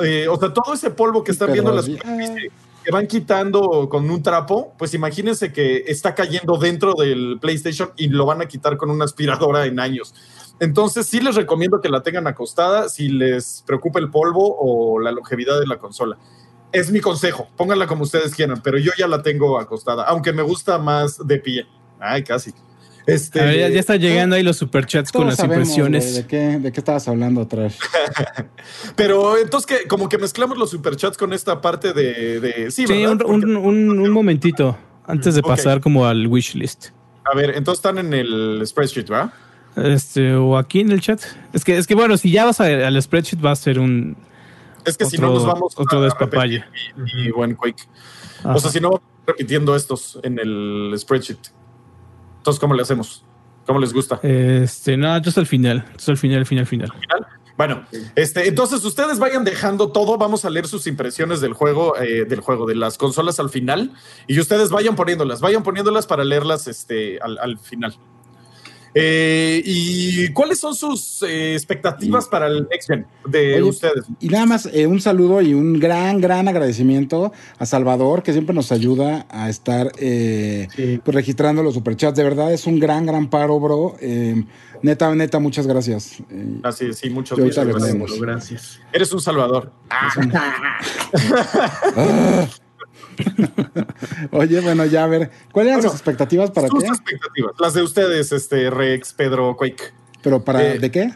Eh, o sea, todo ese polvo que están viendo las que van quitando con un trapo, pues imagínense que está cayendo dentro del PlayStation y lo van a quitar con una aspiradora en años. Entonces sí les recomiendo que la tengan acostada si les preocupa el polvo o la longevidad de la consola. Es mi consejo, pónganla como ustedes quieran, pero yo ya la tengo acostada, aunque me gusta más de pie. Ay, casi. Este, ya, está llegando ahí los superchats con las impresiones. ¿de, qué, ¿De qué estabas hablando atrás? Pero entonces, que como que mezclamos los superchats con esta parte de. sí, un, momentito antes de pasar como al wishlist. A ver, entonces están en el spreadsheet, ¿verdad? Este, o aquí en el chat. Es que, es que bueno, si ya vas al spreadsheet, va a ser un. Es que si no nos vamos. Otro despapalle. Y, buen quick. O sea, si no repitiendo estos en el spreadsheet. Entonces, ¿cómo le hacemos? ¿Cómo les gusta? Este, no, yo al final. Yo al final, final, final. Bueno, este, entonces ustedes vayan dejando todo. Vamos a leer sus impresiones del juego, eh, del juego, de las consolas al final. Y ustedes vayan poniéndolas, vayan poniéndolas para leerlas este, al final. Eh, ¿Y cuáles son sus eh, expectativas para el Next Gen de ustedes? Y nada más eh, un saludo y un gran, gran agradecimiento a Salvador, que siempre nos ayuda a estar pues, registrando los superchats. De verdad, es un gran, gran paro, bro. neta, neta, muchas gracias. Así sí, muchas gracias. gracias. Eres un salvador. Oye, bueno, ya a ver, ¿cuáles eran sus expectativas para sus expectativas, las de ustedes, este Rex, Pedro, Quake. ¿Pero para eh, de qué?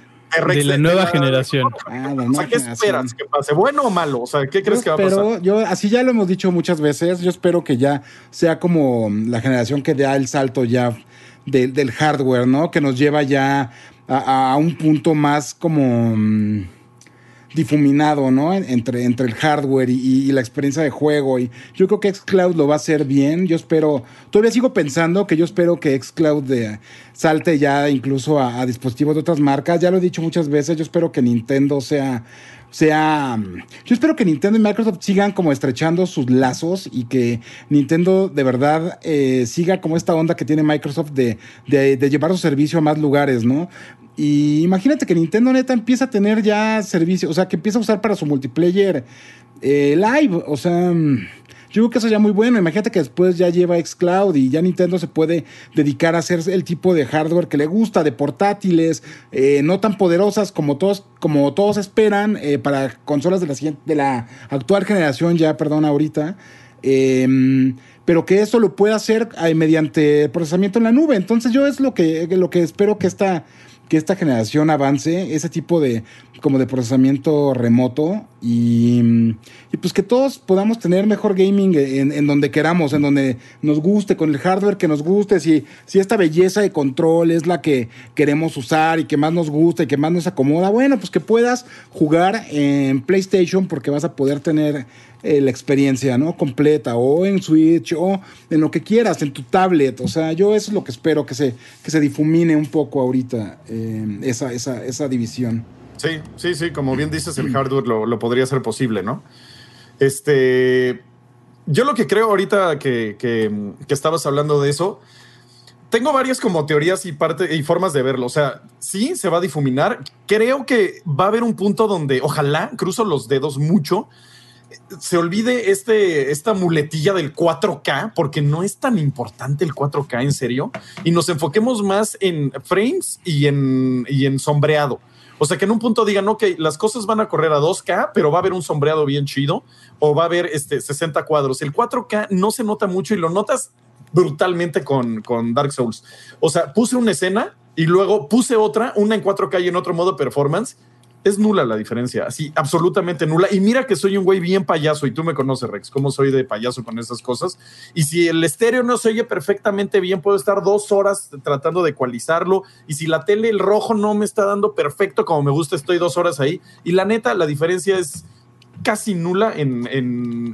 De, la nueva generación. Ah, ¿qué esperas que pase? ¿Bueno o malo? O sea, ¿qué crees que va a pasar? Yo, así ya lo hemos dicho muchas veces, yo espero que ya sea como la generación que da el salto ya del hardware, ¿no? Que nos lleva ya a, a un punto más como... Difuminado, ¿no? Entre, entre el hardware y, la experiencia de juego. Y yo creo que Xcloud lo va a hacer bien. Yo espero, todavía sigo pensando que yo espero que Xcloud de, salte ya incluso a, dispositivos de otras marcas. Ya lo he dicho muchas veces, yo espero que Nintendo sea sea. Yo espero que Nintendo y Microsoft sigan como estrechando sus lazos y que Nintendo de verdad eh, siga como esta onda que tiene Microsoft de, de, de, llevar su servicio a más lugares, ¿no? Y imagínate que Nintendo neta empieza a tener ya servicio, o sea, que empieza a usar para su multiplayer eh, live, o sea, yo creo que eso ya muy bueno. Imagínate que después ya lleva Xcloud y ya Nintendo se puede dedicar a hacer el tipo de hardware que le gusta, de portátiles, eh, no tan poderosas como todos, como todos esperan eh, para consolas de la de la actual generación, ya, perdón, ahorita. Em, pero que eso lo pueda hacer mediante procesamiento en la nube. Entonces yo es lo que, lo que espero que esta que esta generación avance, ese tipo de como de procesamiento remoto y, pues que todos podamos tener mejor gaming en, donde queramos, en donde nos guste, con el hardware que nos guste, si, si esta belleza de control es la que queremos usar y que más nos gusta y que más nos acomoda, bueno, pues que puedas jugar en PlayStation porque vas a poder tener eh, la experiencia, ¿no? Completa, o en Switch, o en lo que quieras, en tu tablet. O sea, yo eso es lo que espero, que se, que se difumine un poco ahorita eh, esa, esa, esa división. Sí, sí, sí, como bien dices, el hardware lo, podría ser posible, ¿no? Este. Yo lo que creo ahorita que, que, que, estabas hablando de eso, tengo varias como teorías y, parte, y formas de verlo. O sea, sí, se va a difuminar. Creo que va a haber un punto donde, ojalá, cruzo los dedos mucho, se olvide este, esta muletilla del 4K, porque no es tan importante el 4K en serio, y nos enfoquemos más en frames y en, y en sombreado. O sea, que en un punto digan, ok, las cosas van a correr a 2K, pero va a haber un sombreado bien chido, o va a haber este, 60 cuadros. El 4K no se nota mucho y lo notas brutalmente con, con Dark Souls. O sea, puse una escena y luego puse otra, una en 4K y en otro modo performance, es nula la diferencia, así, absolutamente nula. Y mira que soy un güey bien payaso, y tú me conoces, Rex, cómo soy de payaso con esas cosas. Y si el estéreo no se oye perfectamente bien, puedo estar dos horas tratando de ecualizarlo. Y si la tele, el rojo no me está dando perfecto como me gusta, estoy dos horas ahí. Y la neta, la diferencia es casi nula en...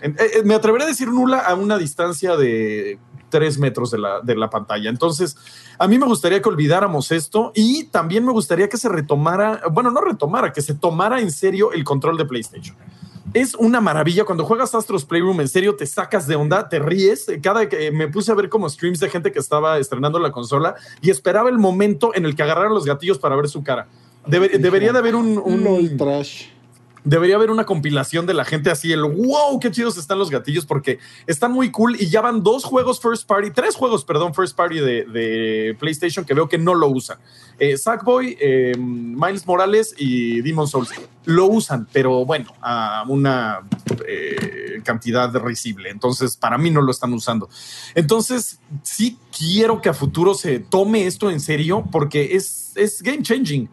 Eh, eh, me atreveré a decir nula a una distancia de tres metros de la, de la pantalla. Entonces, a mí me gustaría que olvidáramos esto y también me gustaría que se retomara, bueno, no retomara, que se tomara en serio el control de PlayStation es una maravilla. Cuando juegas Astros Playroom, en serio, te sacas de onda, te ríes. Cada que me puse a ver como streams de gente que estaba estrenando la consola y esperaba el momento en el que agarraran los gatillos para ver su cara. debería de haber un, un, trash debería haber una compilación de la gente así, el wow, qué chidos están los gatillos, porque están muy cool y ya van dos juegos first party, tres juegos, perdón, first party de, PlayStation que veo que no lo usan. Eh, Sackboy, eh, Miles Morales y Demon Souls lo usan, pero bueno, a una eh, cantidad risible. Entonces, para mí no lo están usando. Entonces, sí quiero que a futuro se tome esto en serio porque es, es game changing.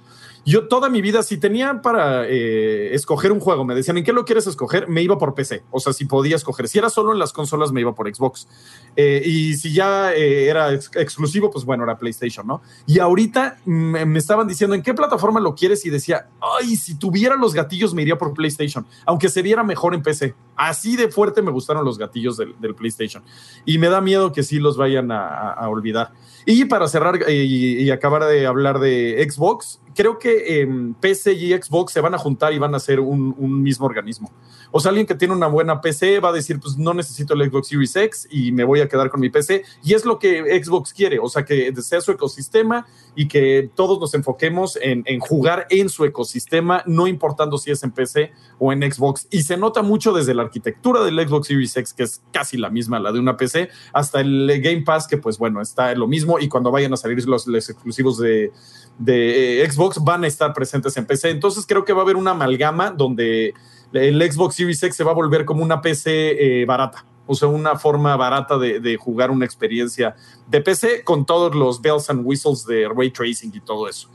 Yo toda mi vida, si tenía para eh, escoger un juego, me decían, ¿en qué lo quieres escoger? Me iba por PC. O sea, si podía escoger. Si era solo en las consolas, me iba por Xbox. Eh, y si ya eh, era exclusivo, pues bueno, era PlayStation, ¿no? Y ahorita me, estaban diciendo, ¿en qué plataforma lo quieres? Y decía, ay, si tuviera los gatillos, me iría por PlayStation, aunque se viera mejor en PC. Así de fuerte me gustaron los gatillos del, PlayStation. Y me da miedo que sí los vayan a, olvidar. Y para cerrar y acabar de hablar de Xbox, creo que em, PC y Xbox se van a juntar y van a ser un, mismo organismo. O sea, alguien que tiene una buena PC va a decir, pues no necesito el Xbox Series X y me voy a quedar con mi PC. Y es lo que Xbox quiere, o sea, que sea su ecosistema y que todos nos enfoquemos en, jugar en su ecosistema, no importando si es en PC o en Xbox. Y se nota mucho desde la arquitectura del Xbox Series X, que es casi la misma, la de una PC, hasta el Game Pass, que pues bueno, está lo mismo. Y cuando vayan a salir los exclusivos de de eh, Xbox van a estar presentes en PC. Entonces creo que va a haber una amalgama donde el Xbox Series X se va a volver como una PC eh, barata. O sea, una forma barata de, jugar una experiencia de PC con todos los bells and whistles de ray tracing y todo eso.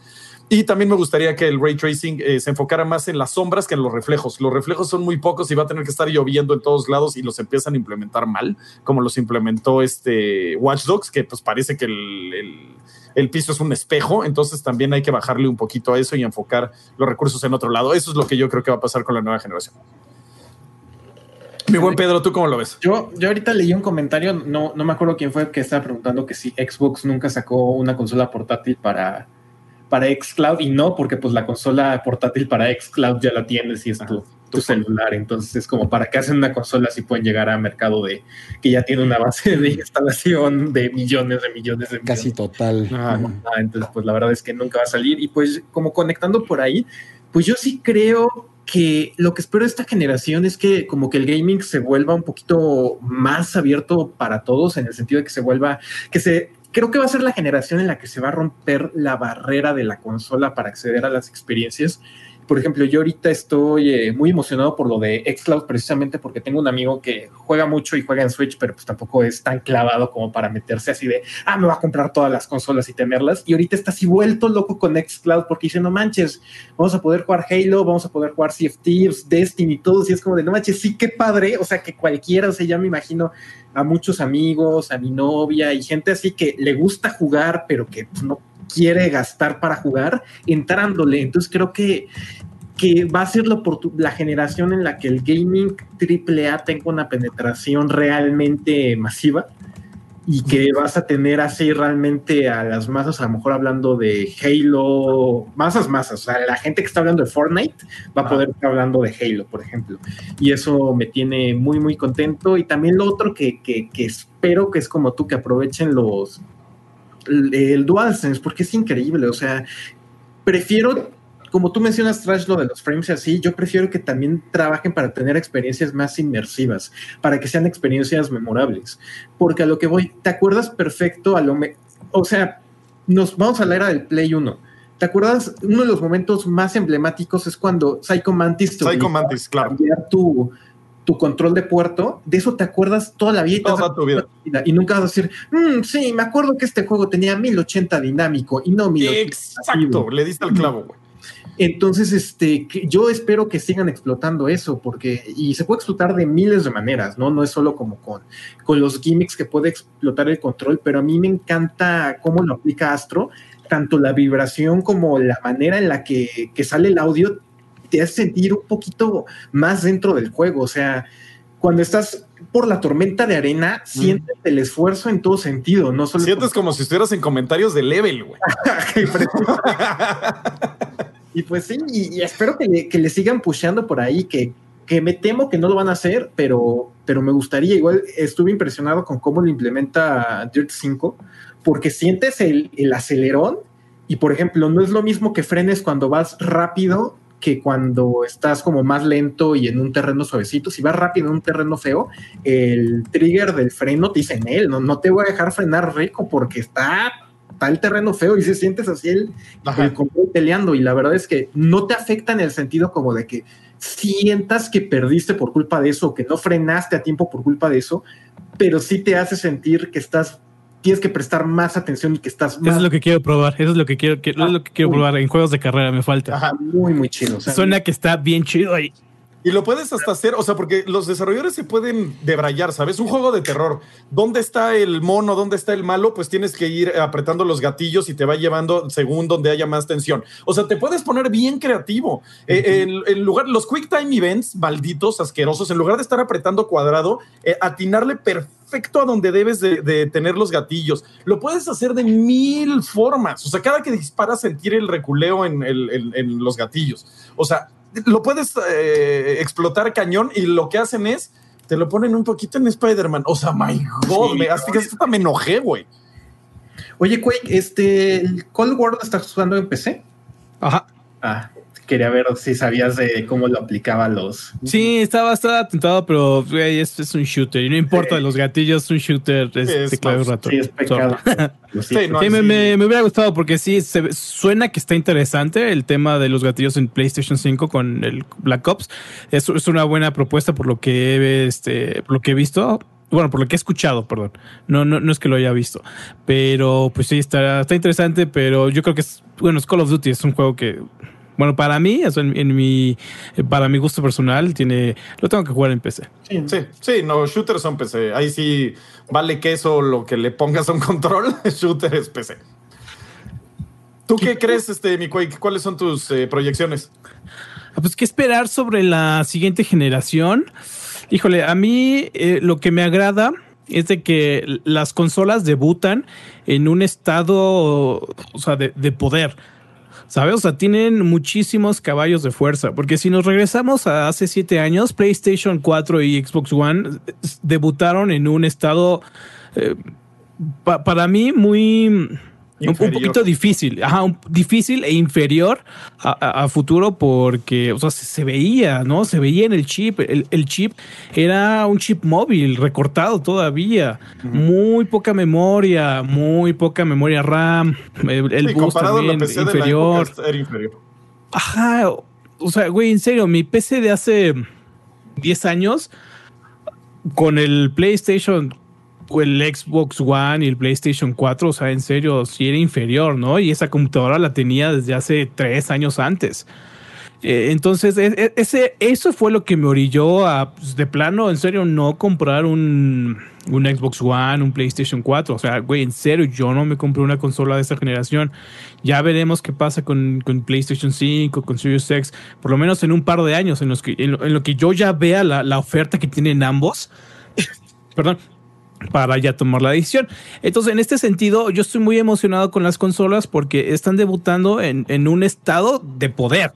Y también me gustaría que el ray tracing eh, se enfocara más en las sombras que en los reflejos. Los reflejos son muy pocos y va a tener que estar lloviendo en todos lados y los empiezan a implementar mal, como los implementó este Watch Dogs, que pues parece que el el piso es un espejo, entonces también hay que bajarle un poquito a eso y enfocar los recursos en otro lado. Eso es lo que yo creo que va a pasar con la nueva generación. Mi buen Pedro, ¿tú cómo lo ves? Yo, yo ahorita leí un comentario, no, no me acuerdo quién fue que estaba preguntando que si Xbox nunca sacó una consola portátil para, para xCloud y no, porque pues la consola portátil para xCloud ya la tienes y es tu, tu celular. Entonces es como para que hacen una consola si pueden llegar a mercado de que ya tiene una base de instalación de millones de millones de Casi total. Ah, entonces, pues la verdad es que nunca va a salir. Y pues como conectando por ahí, pues yo sí creo que lo que espero de esta generación es que como que el gaming se vuelva un poquito más abierto para todos, en el sentido de que se vuelva, que se creo que va a ser la generación en la que se va a romper la barrera de la consola para acceder a las experiencias por ejemplo, yo ahorita estoy eh, muy emocionado por lo de Xcloud precisamente porque tengo un amigo que juega mucho y juega en Switch, pero pues tampoco es tan clavado como para meterse así de, ah, me va a comprar todas las consolas y tenerlas. Y ahorita está así vuelto loco con Xcloud porque dice, no manches, vamos a poder jugar Halo, vamos a poder jugar Sea of Thieves, Destiny y todo. Y es como de, no manches, sí, qué padre. O sea, que cualquiera, o sea, ya me imagino a muchos amigos, a mi novia y gente así que le gusta jugar, pero que pues, no quiere gastar para jugar, entrándole. Entonces creo que, que va a ser la, la generación en la que el gaming AAA tenga una penetración realmente masiva y que vas a tener así realmente a las masas, a lo mejor hablando de Halo, masas, masas, o sea, la gente que está hablando de Fortnite va a poder estar hablando de Halo, por ejemplo. Y eso me tiene muy, muy contento. Y también lo otro que, que, que espero que es como tú, que aprovechen los, el, DualSense, porque es increíble, o sea, prefiero como tú mencionas, Trash, lo de los frames así, yo prefiero que también trabajen para tener experiencias más inmersivas, para que sean experiencias memorables. Porque a lo que voy, ¿te acuerdas perfecto a lo... o sea, nos vamos a la era del Play 1. ¿Te acuerdas? Uno de los momentos más emblemáticos es cuando Psycho Mantis... Psycho Mantis, claro. Tu, tu control de puerto, de eso te acuerdas toda la vida. Toda tu vida. Y nunca vas a decir, mm, sí, me acuerdo que este juego tenía 1080 dinámico y no 1080. Exacto, le diste al clavo, güey. Entonces, este, yo espero que sigan explotando eso, porque, y se puede explotar de miles de maneras, ¿no? No es solo como con, con los gimmicks que puede explotar el control, pero a mí me encanta cómo lo aplica Astro, tanto la vibración como la manera en la que, que sale el audio te hace sentir un poquito más dentro del juego. O sea, cuando estás por la tormenta de arena, sientes el esfuerzo en todo sentido, no solo. Sientes como si estuvieras en comentarios de level, güey. y pues sí, y, espero que le, que le, sigan pusheando por ahí, que, que me temo que no lo van a hacer, pero, pero me gustaría. Igual estuve impresionado con cómo lo implementa Dirt 5, porque sientes el, el acelerón y, por ejemplo, no es lo mismo que frenes cuando vas rápido que cuando estás como más lento y en un terreno suavecito, si vas rápido en un terreno feo, el trigger del freno te dice en él, no, no te voy a dejar frenar rico porque está, está el terreno feo y se sientes así el, el control peleando. Y la verdad es que no te afecta en el sentido como de que sientas que perdiste por culpa de eso, que no frenaste a tiempo por culpa de eso, pero sí te hace sentir que estás tienes que prestar más atención y que estás Eso es lo que quiero probar. Eso es lo que quiero, que, es lo que quiero probar en juegos de carrera. Me falta. Ajá, muy, muy chido. Suena que está bien chido ahí. Y lo puedes hasta hacer, o sea, porque los desarrolladores se pueden debrayar, ¿sabes? Un juego de terror. ¿Dónde está el mono? ¿Dónde está el malo? Pues tienes que ir apretando los gatillos y te va llevando según donde haya más tensión. O sea, te puedes poner bien creativo. Eh, en, lugar, los quick time events, malditos, asquerosos, en lugar de estar apretando cuadrado, eh, atinarle perfecto a donde debes de, tener los gatillos. Lo puedes hacer de mil formas. O sea, cada que disparas sentir el reculeo en, en los gatillos. O sea, lo puedes eh, explotar cañón y lo que hacen es te lo ponen un poquito en Spider-Man. O sea, my God, me, hasta que me enojé, güey. Oye, Quake, este, ¿el Cold War lo estás jugando en PC? Ajá. Ah, quería ver si sabías de cómo lo aplicaba los. Sí, estaba, estaba tentado, pero güey, es un shooter. Y no importa los gatillos, es un shooter. Es, un rato. Sí, es pecado. sí, me, me, hubiera gustado porque sí, se, suena que está interesante el tema de los gatillos en PlayStation 5 con el Black Ops. Es, es una buena propuesta por lo que he, este, por lo que he visto bueno, por lo que he escuchado, perdón. No, no, no es que lo haya visto. Pero pues sí, está, está interesante, pero yo creo que es, bueno, es Call of Duty, es un juego que bueno, para mí, eso en, mi, para mi gusto personal, tiene, lo tengo que jugar en PC. Sí, sí, no, shooters son PC. Ahí sí vale queso lo que le pongas a un control, shooter es PC. ¿Tú qué crees, este, mi Quake? ¿Cuáles son tus eh, proyecciones? Ah, pues qué esperar sobre la siguiente generación. Híjole, a mí eh, lo que me agrada es de que las consolas debutan en un estado, o sea, de, de poder. ¿Sabes? O sea, tienen muchísimos caballos de fuerza. Porque si nos regresamos a hace siete años, PlayStation 4 y Xbox One debutaron en un estado eh, para mí muy un, poquito difícil, ajá, difícil e inferior a, futuro porque, o sea, se, veía, ¿no? Se veía en el chip. El, chip era un chip móvil, recortado todavía. Muy poca memoria, muy poca memoria RAM. El, bus también inferior. era inferior. Ajá, o sea, güey, en serio, mi PC de hace 10 años con el PlayStation el Xbox One y el PlayStation 4, o sea, en serio, sí era inferior, ¿no? Y esa computadora la tenía desde hace tres años antes. Eh, entonces, e, e, ese, eso fue lo que me orilló a, pues, de plano, en serio, no comprar un, un, Xbox One, un PlayStation 4. O sea, güey, en serio, yo no me compré una consola de esta generación. Ya veremos qué pasa con, con PlayStation 5, con Series X, por lo menos en un par de años, en, los que, en, lo, que yo ya vea la, la oferta que tienen ambos. Perdón, para ya tomar la decisión. Entonces, en este sentido, yo estoy muy emocionado con las consolas porque están debutando en, en un estado de poder.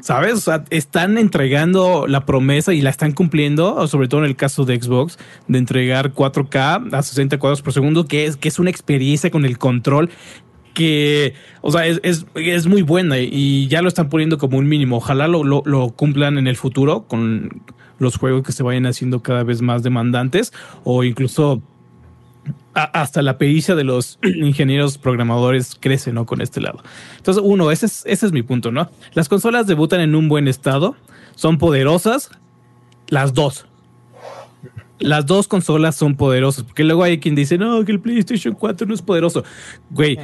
¿Sabes? O sea, están entregando la promesa y la están cumpliendo, sobre todo en el caso de Xbox, de entregar 4K a 60 cuadros por segundo, que es, que es una experiencia con el control que, o sea, es, es, es, muy buena y ya lo están poniendo como un mínimo. Ojalá lo, lo, lo cumplan en el futuro con, los juegos que se vayan haciendo cada vez más demandantes o incluso hasta la pericia de los ingenieros programadores crece, ¿no? Con este lado. Entonces, uno, ese es, ese es mi punto, ¿no? Las consolas debutan en un buen estado, son poderosas, las dos. Las dos consolas son poderosas, porque luego hay quien dice, no, que el PlayStation 4 no es poderoso. Güey,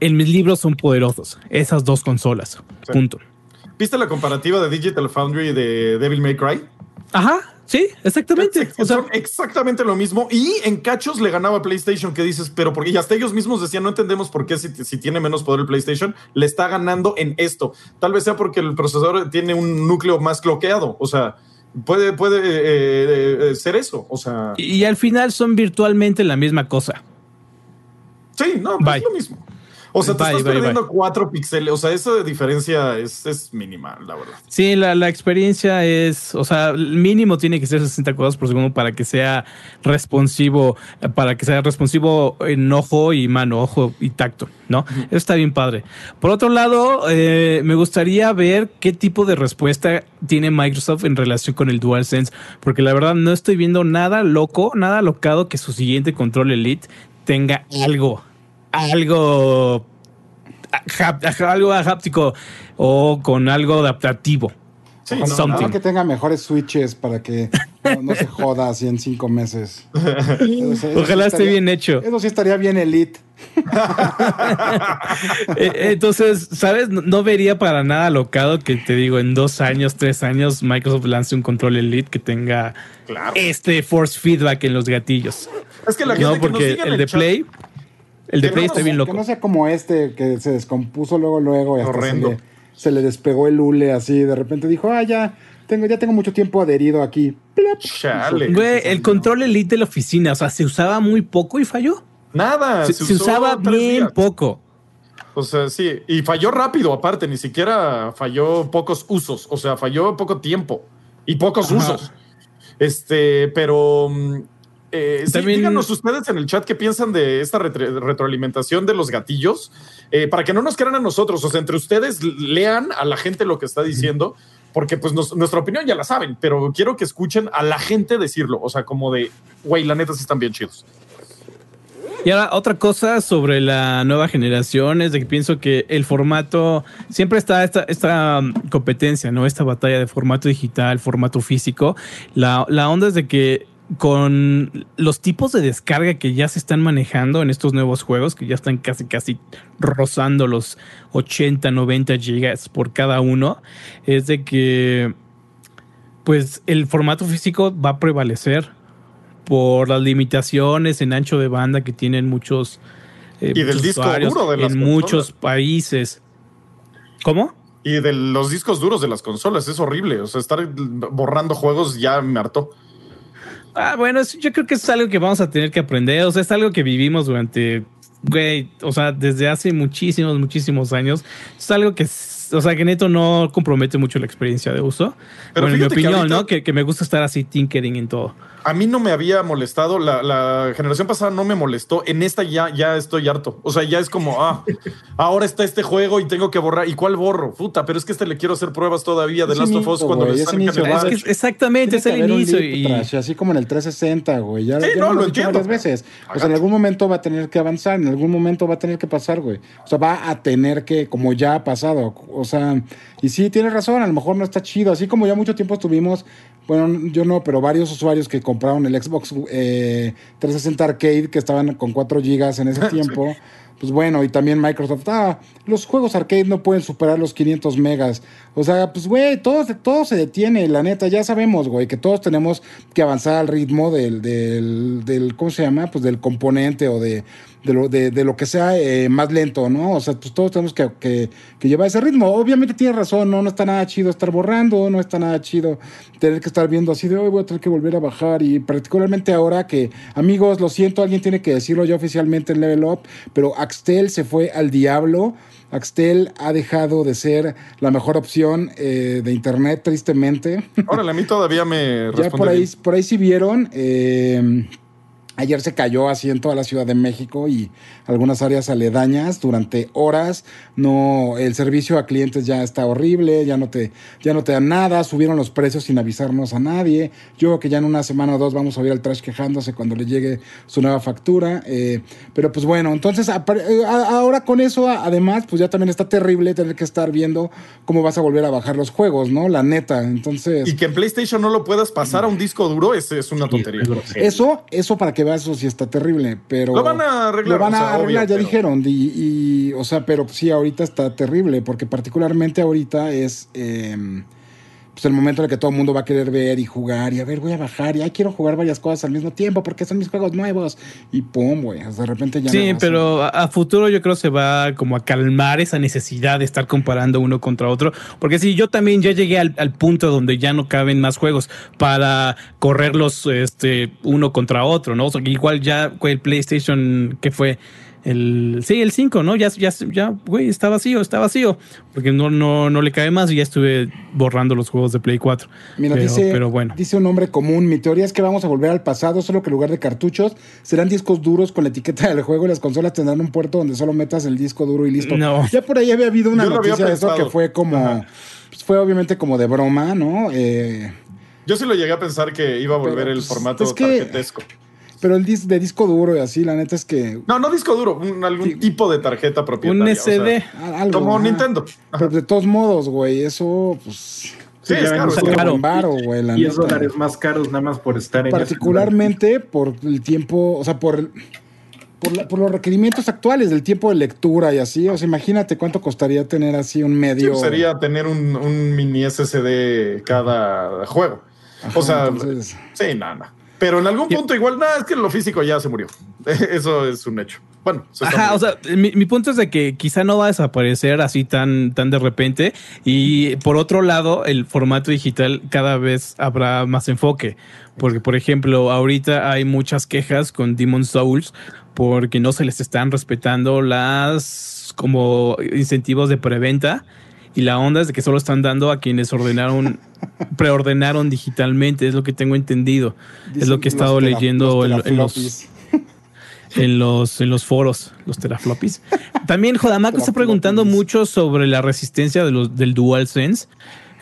en mis libros son poderosos, esas dos consolas, punto. ¿Viste la comparativa de Digital Foundry de Devil May Cry? Ajá, sí, exactamente. O sea, son exactamente lo mismo. Y en cachos le ganaba PlayStation, que dices, pero porque ya hasta ellos mismos decían, no entendemos por qué si, tiene menos poder el PlayStation, le está ganando en esto. Tal vez sea porque el procesador tiene un núcleo más cloqueado. O sea, puede, puede eh, eh, ser eso. O sea. Y, al final son virtualmente la misma cosa. Sí, no, pues es lo mismo. O sea, te estás perdiendo cuatro píxeles. O sea, esa diferencia es, es mínima, la verdad. Sí, la, la, experiencia es, o sea, el mínimo tiene que ser 60 cuadros por segundo para que sea responsivo, para que sea responsivo en ojo y mano, ojo y tacto, ¿no? Eso está bien padre. Por otro lado, eh, me gustaría ver qué tipo de respuesta tiene Microsoft en relación con el DualSense, porque la verdad no estoy viendo nada loco, nada locado que su siguiente control Elite tenga algo algo, algo háptico o con algo adaptativo. Sí, no, que tenga mejores switches para que no, se joda así en cinco meses. Ojalá esté bien hecho. Eso sí estaría bien elite. Eh, entonces, ¿sabes? No vería para nada locado que te digo, en dos años, tres años, Microsoft lance un control elite que tenga este force feedback en los gatillos. Es que la gente no, porque el de Play el de Play está bien loco. Que no sea como este que se descompuso luego, luego. Y hasta Se, le, despegó el hule así. De repente dijo, ah, ya tengo, ya tengo mucho tiempo adherido aquí. Chale. Güey, el control elite de la oficina, o sea, se usaba muy poco y falló. Nada. Se, usaba bien poco. O sea, sí, y falló rápido, aparte, ni siquiera falló pocos usos, o sea, falló poco tiempo y pocos usos. Este, pero eh, díganos ustedes en el chat qué piensan de esta retroalimentación de los gatillos, eh, para que no nos crean a nosotros, o sea, entre ustedes lean a la gente lo que está diciendo, porque pues nuestra opinión ya la saben, pero quiero que escuchen a la gente decirlo, o sea, como de, güey, la neta sí están bien chidos. Y ahora otra cosa sobre la nueva generación es de que pienso que el formato, siempre está esta, esta um, competencia, ¿no? Esta batalla de formato digital, formato físico. La, la onda es de que con los tipos de descarga que ya se están manejando en estos nuevos juegos, que ya están casi casi rozando los 80, 90 gigas por cada uno, es de que pues el formato físico va a prevalecer por las limitaciones en ancho de banda que tienen muchos eh, y del disco duro de en muchos países. ¿Cómo? Y de los discos duros de las consolas, es horrible. O sea, estar borrando juegos ya me hartó. Ah, bueno, yo creo que es algo que vamos a tener que aprender. O sea, es algo que vivimos durante, güey, o sea, desde hace muchísimos, muchísimos años. Es algo que o sea, que neto no compromete mucho la experiencia de uso. Pero bueno, en mi opinión, ¿no? Que, que, me gusta estar así tinkering en todo. A mí no me había molestado, la, la, generación pasada no me molestó, en esta ya, ya estoy harto. O sea, ya es como, ah, ahora está este juego y tengo que borrar. ¿Y cuál borro? Puta, pero es que este le quiero hacer pruebas todavía de Last of Us cuando le están inicio, es que Exactamente, es el inicio. Y... así como en el 360, güey. Ya, sí, no, lo, varias veces. O sea, en algún momento va a tener que avanzar, en algún momento va a tener que pasar, güey. O sea, va a tener que, como ya ha pasado. O sea, y sí, tienes razón, a lo mejor no está chido. Así como ya mucho tiempo estuvimos, bueno, yo no, pero varios usuarios que compraron el Xbox 360 eh, Arcade, que estaban con 4 GB en ese tiempo. Pues bueno, y también Microsoft, ah, los juegos arcade no pueden superar los 500 megas. O sea, pues güey, todo, todo se detiene, la neta, ya sabemos, güey, que todos tenemos que avanzar al ritmo del, del, del ¿cómo se llama? Pues del componente o de, de lo, de, de lo que sea eh, más lento, ¿no? O sea, pues todos tenemos que, que, que, llevar ese ritmo. Obviamente tiene razón, ¿no? No está nada chido estar borrando, no está nada chido tener que estar viendo así de hoy voy a tener que volver a bajar. Y particularmente ahora que, amigos, lo siento, alguien tiene que decirlo ya oficialmente en Level Up, pero Axtel se fue al diablo. Axtel ha dejado de ser la mejor opción eh, de internet, tristemente. Órale, a mí todavía me Ya por ahí, por ahí sí vieron. Eh, Ayer se cayó así en toda la Ciudad de México y algunas áreas aledañas durante horas. No, el servicio a clientes ya está horrible, ya no te, ya no te dan nada, subieron los precios sin avisarnos a nadie. Yo creo que ya en una semana o dos vamos a ver al trash quejándose cuando le llegue su nueva factura. Eh, pero pues bueno, entonces ahora con eso, además, pues ya también está terrible tener que estar viendo cómo vas a volver a bajar los juegos, ¿no? La neta. Entonces. Y que en PlayStation no lo puedas pasar a un disco duro, es, es una tontería. Eso, eso para que eso sí está terrible, pero... Lo van a arreglar. Lo van a arreglar, ya dijeron. Y, o sea, pero sí, ahorita está terrible, porque particularmente ahorita es... Em, pues el momento en el que todo el mundo va a querer ver y jugar y a ver, voy a bajar y ahí quiero jugar varias cosas al mismo tiempo porque son mis juegos nuevos y pum, güey, de repente ya Sí, pero a, futuro yo creo se va como a calmar esa necesidad de estar comparando uno contra otro, porque si yo también ya llegué al, punto donde ya no caben más juegos para correrlos este uno contra otro, ¿no? igual ya el PlayStation que fue el, sí, el 5, ¿no? Ya, ya, ya, güey, está vacío, está vacío. Porque no, no, no le cae más y ya estuve borrando los juegos de Play 4. Mira, dice, pero bueno. dice un nombre común. Mi teoría es que vamos a volver al pasado, solo que en lugar de cartuchos serán discos duros con la etiqueta del juego y las consolas tendrán un puerto donde solo metas el disco duro y listo. No. Ya por ahí había habido una noticia de eso que fue como. Pues fue obviamente como de broma, ¿no? Eh, Yo sí lo llegué a pensar que iba a volver el pues, formato tarjetesco. Pero el disco de disco duro y así, la neta es que. No, no disco duro, algún tipo de tarjeta propietaria. Un SD. como Nintendo. Pero de todos modos, güey, eso, pues. Sí, es caro. Es caro. Baro, güey, 10 dólares más caros nada más por estar en Particularmente por el tiempo, o sea, por, por, los requerimientos actuales del tiempo de lectura y así. O sea, imagínate cuánto costaría tener así un medio. Sí, sería tener un, mini SSD cada juego. o sea, sí, nada, nada. Pero en algún punto igual, nada, es que lo físico ya se murió. Eso es un hecho. Bueno, Ajá, o sea, mi, punto es de que quizá no va a desaparecer así tan, tan de repente. Y por otro lado, el formato digital cada vez habrá más enfoque. Porque, por ejemplo, ahorita hay muchas quejas con Demon Souls porque no se les están respetando las como incentivos de preventa y la onda es de que solo están dando a quienes ordenaron, preordenaron digitalmente, es lo que tengo entendido. es lo que he estado leyendo en, los, en, los, en los foros, los teraflopis. También Jodamaco está preguntando mucho sobre la resistencia de los, del DualSense.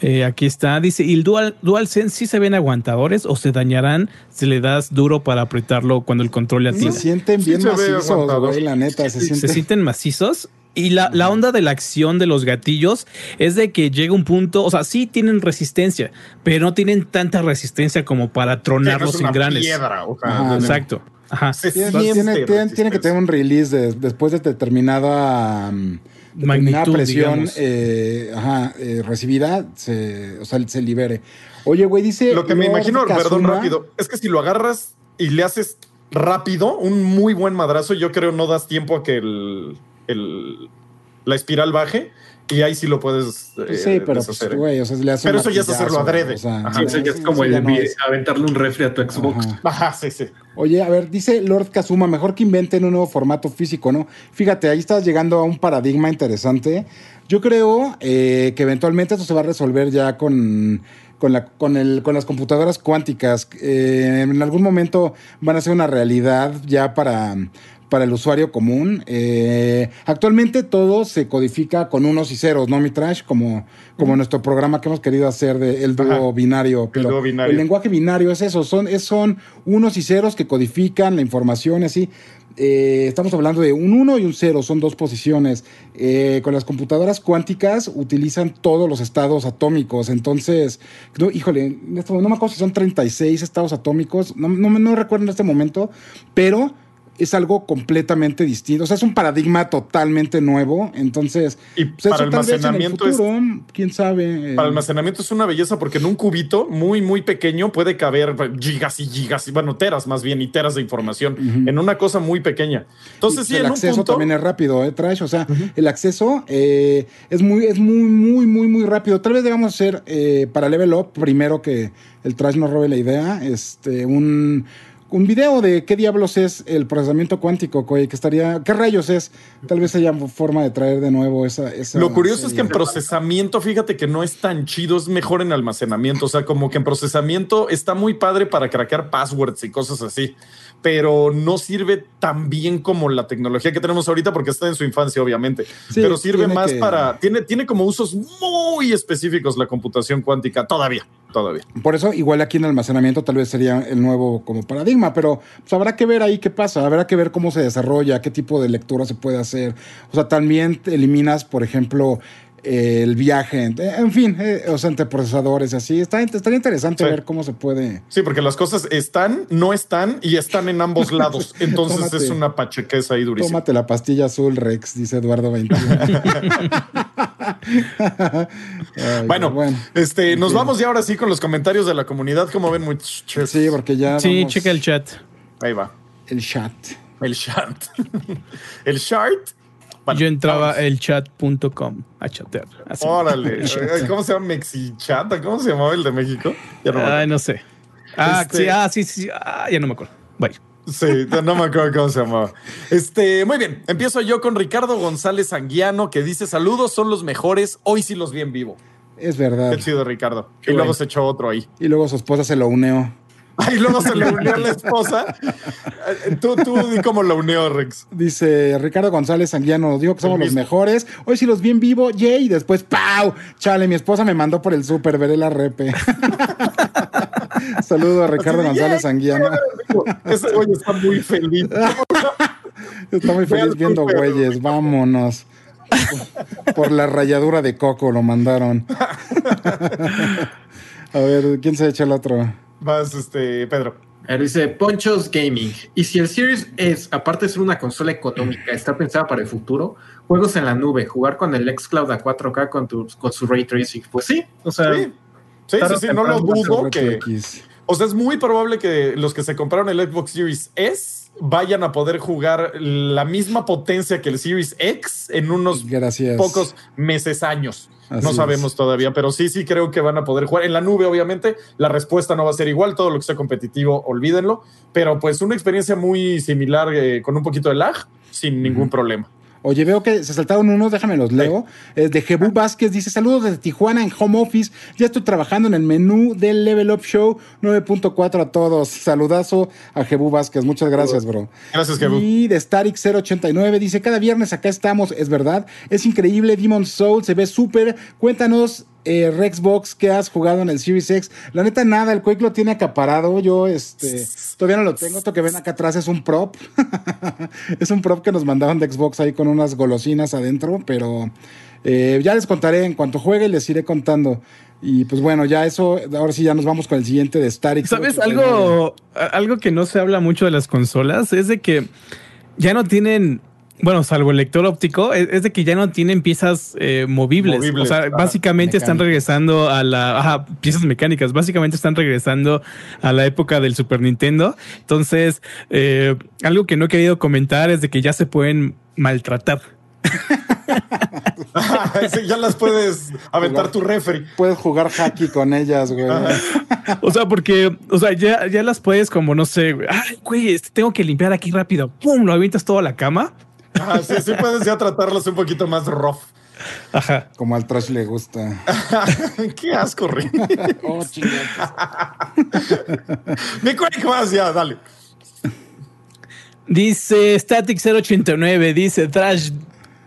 Eh, aquí está, dice, ¿y el Dual, DualSense sí se ven aguantadores o se dañarán si le das duro para apretarlo cuando el control le Se sienten bien macizos, la neta. Se, se sienten macizos y la, onda de la acción de los gatillos es de que llega un punto, o sea, sí tienen resistencia, pero no tienen tanta resistencia como para tronar los engranes. Piedra, Exacto. Ajá. Tiene, que tener un release después de determinada, um, presión eh, eh, recibida, se, o sea, se libere. Oye, güey, dice. Lo que me imagino, perdón, rápido, es que si lo agarras y le haces rápido, un muy buen madrazo, yo creo no das tiempo a que el el, la espiral baje y ahí sí lo puedes. Eh, sí, pero pues, ¿eh? güey, o sea, le Pero eso ya es hacerlo adrede. O sea, sí, es como el aventarle un refri a tu Xbox. Ajá. sí, sí. Oye, a ver, dice Lord Kazuma, mejor que inventen un nuevo formato físico, ¿no? Fíjate, ahí estás llegando a un paradigma interesante. Yo creo eh, que eventualmente esto se va a resolver ya con con, la, con, el, con las computadoras cuánticas. en algún momento van a ser una realidad ya para, para el usuario común. Eh, actualmente todo se codifica con unos y ceros, ¿no, mi trash? Como, como nuestro programa que hemos querido hacer de el dúo binario. Pero el, lenguaje binario es eso, son, es, son unos y ceros que codifican la información así. Eh, estamos hablando de un 1 y un 0, son dos posiciones. Eh, con las computadoras cuánticas utilizan todos los estados atómicos. Entonces, no, híjole, este no me acuerdo si son 36 estados atómicos, no, no, no recuerdo en este momento, pero es algo completamente distinto. O sea, es un paradigma totalmente nuevo. Entonces, y pues, para almacenamiento es, quién sabe. Eh. Para almacenamiento es una belleza porque en un cubito muy, muy pequeño puede caber gigas y gigas, y bueno, teras más bien, y teras de información en una cosa muy pequeña. Entonces, sí, el acceso también es rápido, ¿eh, Trash? O sea, el acceso eh, es muy, es muy, muy, muy, muy rápido. Tal vez debamos hacer eh, para Level Up, primero que el Trash nos robe la idea, este, un un video de qué diablos es el procesamiento cuántico, que estaría, qué rayos es. Tal vez haya forma de traer de nuevo esa. Lo curioso es que en procesamiento, fíjate que no es tan chido, es mejor en almacenamiento. O sea, como que en procesamiento está muy padre para craquear passwords y cosas así pero no sirve tan bien como la tecnología que tenemos ahorita porque está en su infancia, obviamente. pero sirve más para. Tiene, tiene como usos muy específicos la computación cuántica, todavía, todavía. Por eso, igual aquí en almacenamiento, tal vez sería el nuevo como paradigma, pero pues, habrá que ver ahí qué pasa, habrá que ver cómo se desarrolla, qué tipo de lectura se puede hacer. O sea, también eliminas, por ejemplo, el viaje, en fin, eh, o sea, entre procesadores y así. Está, estaría interesante ver cómo se puede. Sí, porque las cosas están, no están y están en ambos lados. Entonces es una pachequeza ahí durísima. Tómate la pastilla azul, Rex, dice Eduardo 21. bueno, este, nos vamos ya ahora sí con los comentarios de la comunidad. Como ven, muchachos. Sí, porque ya. Sí, checa el chat. Ahí va. El chat. El chat. el chat. Yo entraba el chat.com a chatear. Órale. ¿Cómo se llama Mexichat? ¿Cómo se llamaba el de México? Ya no, Ay, no sé. Ah, este sí, ah, sí, sí. Ah, ya no me acuerdo. Bye. Sí, no me acuerdo cómo se llamaba. Este, muy bien. Empiezo yo con Ricardo González Anguiano, que dice: Saludos, son los mejores. Hoy sí los vi en vivo. Es verdad. Qué chido, Ricardo. y luego se echó otro ahí. Y luego su esposa se lo uneó. Y luego se le unió a la esposa. Tú, tú, cómo lo unió, Rex. Dice Ricardo González Anguiano, nos dijo que somos los mejores. Hoy sí los vi en vivo, yay. Y después, ¡pau! Chale, mi esposa me mandó por el súper, veré la repe. Saludo a Ricardo González Anguiano. Ese güey está muy feliz. está muy feliz viendo güeyes. Vámonos. Por la rayadura de coco lo mandaron. A ver, ¿quién se echa el otro? Vas, este, Pedro. dice Ponchos Gaming. Y si el Series es, aparte de ser una consola económica, está pensada para el futuro, juegos en la nube, jugar con el Xcloud a 4K con, tu, con su ray tracing. Pues sí, o sea. Sí, sí, sí, no lo dudo que. O sea, es muy probable que los que se compraron el Xbox Series S vayan a poder jugar la misma potencia que el Series X en unos pocos meses, años no sabemos todavía, pero sí, sí creo que van a poder jugar en la nube, obviamente. La respuesta no va a ser igual, todo lo que sea competitivo, olvídenlo, pero pues una experiencia muy similar eh, con un poquito de lag, sin ningún problema. Oye, veo que se saltaron unos, déjame los leo. De Jebú Vázquez, dice: Saludos desde Tijuana en home office. Ya estoy trabajando en el menú del Level Up Show 9.4 a todos. Saludazo a Jebú Vázquez. Muchas gracias, bro. Gracias, Jebú. Y de Static 089 dice: Cada viernes acá estamos, es verdad. Es increíble. Demon Soul se ve súper. Cuéntanos eh, Rexbox que has jugado en el Series X. La neta, nada, el Quake lo tiene acaparado. Yo este, todavía no lo tengo. Esto que ven acá atrás es un prop. es un prop que nos mandaron de Xbox ahí con unas golosinas adentro, pero eh, ya les contaré en cuanto juegue, les iré contando. Y pues bueno, ya eso, ahora sí ya nos vamos con el siguiente de Static. ¿Sabes algo, algo que no se habla mucho de las consolas? Es de que ya no tienen bueno, salvo el lector óptico, es, de que ya no tienen piezas eh, movibles. O sea, básicamente están regresando a la. Ajá, piezas mecánicas. Básicamente están regresando a la época del Super Nintendo. Entonces, eh, algo que no he querido comentar es de que ya se pueden maltratar. ya las puedes aventar tu refri. Puedes jugar hacky con ellas, güey. o sea, porque, o sea, ya, ya las puedes como, no sé, güey. Ay, güey, este, tengo que limpiar aquí rápido. ¡Pum! Lo avientas todo a la cama Ah, sí, sí puedes ya tratarlos un poquito más rough. Ajá. Como al trash le gusta. Qué asco, Rick. oh, Mi más, ya, dale. Dice Static 089, dice Trash.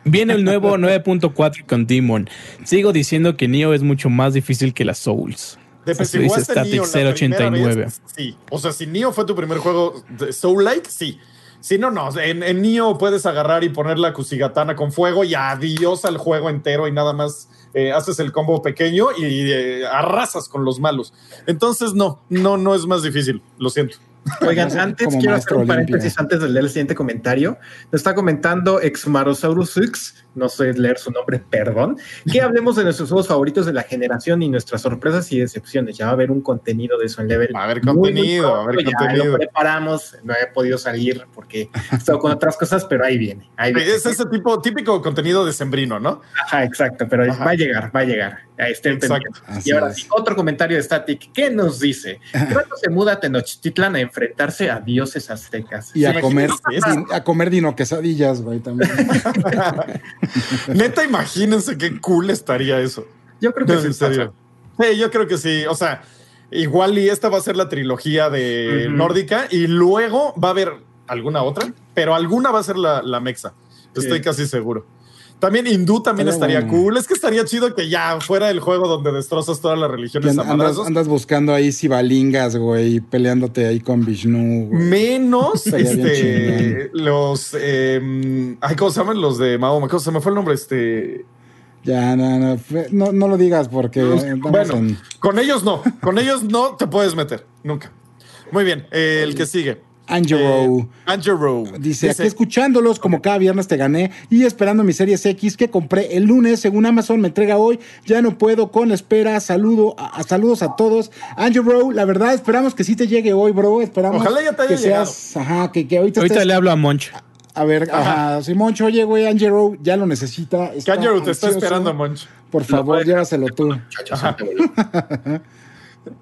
Viene el nuevo 9.4 con Demon. Sigo diciendo que Neo es mucho más difícil que las Souls. De dice Static 089. sí. O sea, si Neo fue tu primer juego de Soul-like, sí. Si no, no. En, en Nio puedes agarrar y poner la Kusigatana con fuego y adiós al juego entero y nada más eh, haces el combo pequeño y eh, arrasas con los malos. Entonces, no, no, no es más difícil. Lo siento. Oigan, antes quiero hacer un paréntesis antes de leer el siguiente comentario. Nos está comentando Exmarosaurus X, no sé leer su nombre, perdón, que hablemos de nuestros juegos favoritos de la generación y nuestras sorpresas y decepciones. Ya va a haber un contenido de eso en Level. Va a haber contenido, a haber ya Lo preparamos, no he podido salir porque he estado con otras cosas, pero ahí viene. Es ese tipo, típico contenido de sembrino, ¿no? Ajá, exacto, pero va a llegar, va a llegar. Ahí está Y ahora sí, otro comentario de Static. ¿Qué nos dice? ¿Cuándo se muda a Tenochtitlan a enfrentarse a dioses aztecas? Y a comer, a comer dino quesadillas, güey, también. Neta, imagínense qué cool estaría eso. Yo creo que sí. Sí, yo creo que sí. O sea, igual y esta va a ser la trilogía de nórdica y luego va a haber alguna otra, pero alguna va a ser la, la mexa. Estoy casi seguro. También hindú también estaría cool. Es que estaría chido que ya fuera el juego donde destrozas todas las religiones. Andas, andas, buscando ahí sibalingas, güey, peleándote ahí con Vishnu. Menos este, los. Eh, ay, ¿cómo se llaman los de Mahoma? ¿Cómo se me fue el nombre? Este. Ya, no, no, no, lo digas porque. bueno, con ellos no. Con ellos no te puedes meter. Nunca. Muy bien. el que sigue. Angelo. Eh, Angelo. Dice, aquí escuchándolos como cada viernes te gané y esperando mi Series X que compré el lunes, según Amazon me entrega hoy, ya no puedo con la espera, saludo, a, saludos a todos. Angelo, la verdad esperamos que sí te llegue hoy, bro, esperamos Ojalá ya te haya que seas, ajá, que, ahorita, ahorita le hablo a Monch. A ver, ajá, si Monch, oye, güey, Angelo ya lo necesita. Que Angelo te está esperando, Monch. Por favor, llévaselo tú.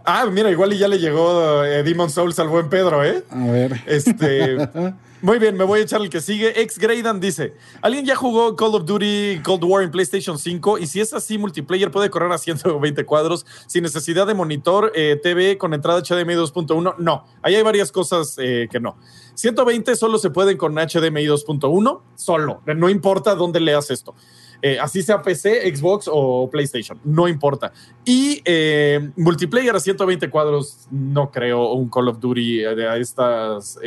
Ah, mira, igual y ya le llegó eh, Demon Souls al buen Pedro, ¿eh? A ver. Este. Muy bien, me voy a echar el que sigue. Ex Graydan dice: ¿Alguien ya jugó Call of Duty Cold War en PlayStation 5? Y si es así, multiplayer puede correr a 120 cuadros sin necesidad de monitor eh, TV con entrada HDMI 2.1. No, ahí hay varias cosas eh, que no. 120 solo se pueden con HDMI 2.1, solo. No importa dónde leas esto. Eh, así sea PC, Xbox o PlayStation, no importa. Y eh, multiplayer a 120 cuadros, no creo un Call of Duty a estas.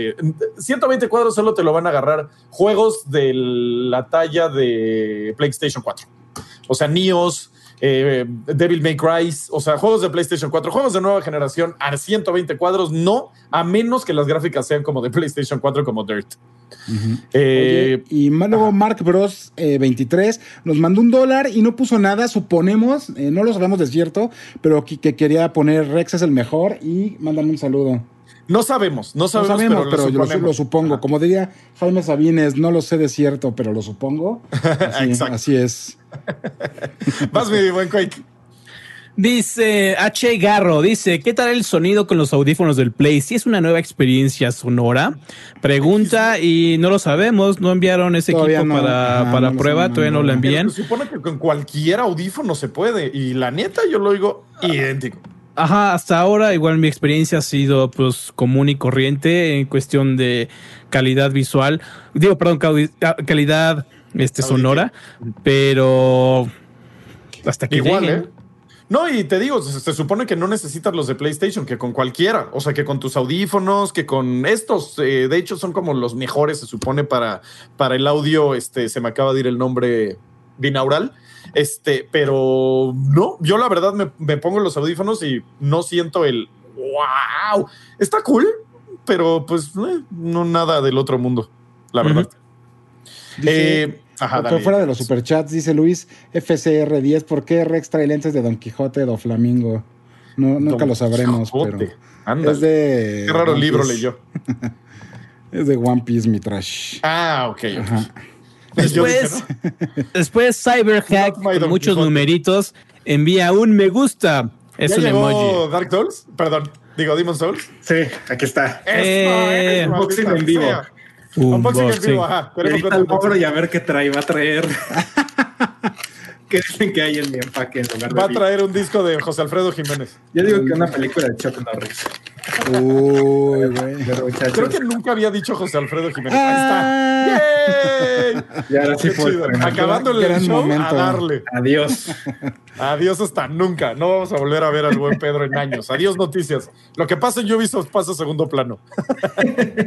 120 eh, cuadros solo te lo van a agarrar juegos de la talla de PlayStation 4. O sea, Nios, Devil May Cry, o sea, juegos de PlayStation 4, juegos de nueva generación a 120 cuadros, no, a menos que las gráficas sean como de PlayStation 4, como Dirt. Eh, y luego Mark Bros 23 eh, nos mandó un dólar y no puso nada, suponemos, eh, no lo sabemos de cierto, pero que, quería poner Rex es el mejor y mándame un saludo. No sabemos, no sabemos, pero, yo lo, supongo. Como diría Jaime Sabines, no lo sé de cierto, pero lo supongo. Así, así es. Vas, mi buen Quake. Dice H. Garro, dice, ¿qué tal el sonido con los audífonos del Play? Si es una nueva experiencia sonora. Pregunta y no lo sabemos, no enviaron ese equipo para, para prueba, todavía no lo envían. Se supone que con cualquier audífono se puede y la neta yo lo oigo idéntico. Ajá, hasta ahora igual mi experiencia ha sido pues común y corriente en cuestión de calidad visual, digo, perdón, calidad este, sonora, pero hasta que igual, ¿eh? No, y te digo, se, supone que no necesitas los de PlayStation, que con cualquiera, o sea, que con tus audífonos, que con estos, eh, de hecho son como los mejores, se supone, para, para el audio, este, se me acaba de ir el nombre binaural, este, pero no, yo la verdad me, pongo los audífonos y no siento el, wow, está cool, pero pues eh, no nada del otro mundo, la verdad. eh, Ajá, fuera de los superchats, dice Luis, FCR10, ¿por qué Rex trae lentes de Don Quijote o Flamingo? No, nunca lo sabremos, pero es de... Qué raro libro leyó. es de One Piece, mi trash. Ah, ok. Después, después Cyberhack, con muchos numeritos, envía un me gusta. Es un emoji. Dark Souls? Perdón, digo Demon Souls. Sí, aquí está. Eh, en vivo. Un unboxing en vivo, ajá. y a ver qué trae, va a traer. ¿Qué dicen que hay en mi empaque en lugar de Va a traer un disco de José Alfredo Jiménez. Yo digo que una película de Chuck Norris. Uy, güey. Creo que nunca había dicho José Alfredo Jiménez. Ahí está. Y ahora sí fue. Acabando el show, momento. a darle. Adiós. Adiós hasta nunca. No vamos a volver a ver al buen Pedro en años. Adiós noticias. Lo que pasa en Ubisoft pasa a segundo plano.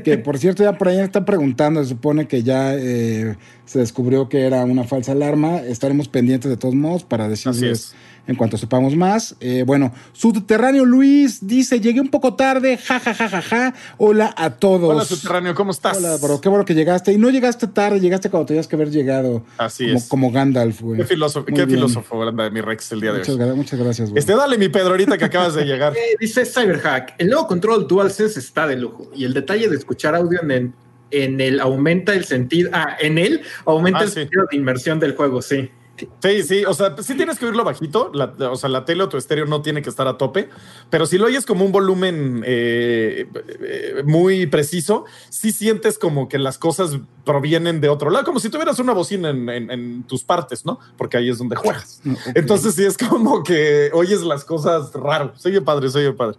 que por cierto, ya por ahí están preguntando. Se supone que ya eh, se descubrió que era una falsa alarma. Estaremos pendientes de todos modos para decirles en cuanto sepamos más. Eh, bueno, Subterráneo Luis dice, llegué un poco tarde, ja, ja, ja, ja, ja. Hola a todos. Hola Subterráneo, ¿cómo estás? Hola, bro, qué bueno que llegaste. Y no llegaste tarde, llegaste cuando tenías que haber llegado. Así como, es. Como Gandalf, güey. Qué filósofo, qué filósofo, grande, mi Rex, el día de hoy. Muchas gracias, güey. Este, dale, mi Pedro, ahorita que acabas de llegar. Eh, dice Cyberhack, el nuevo control DualSense está de lujo. Y el detalle de escuchar audio en en el aumenta el sentido, ah, en él aumenta ah, el sentido de inmersión del juego, sí. Sí, sí, o sea, sí tienes que oírlo bajito, o sea, la tele o tu estéreo no tiene que estar a tope, pero si lo oyes como un volumen eh, eh, muy preciso, sí sientes como que las cosas provienen de otro lado, como si tuvieras una bocina en, tus partes, ¿no? Porque ahí es donde juegas. Mm, Entonces sí es como que oyes las cosas raro. Soy el padre, soy el padre.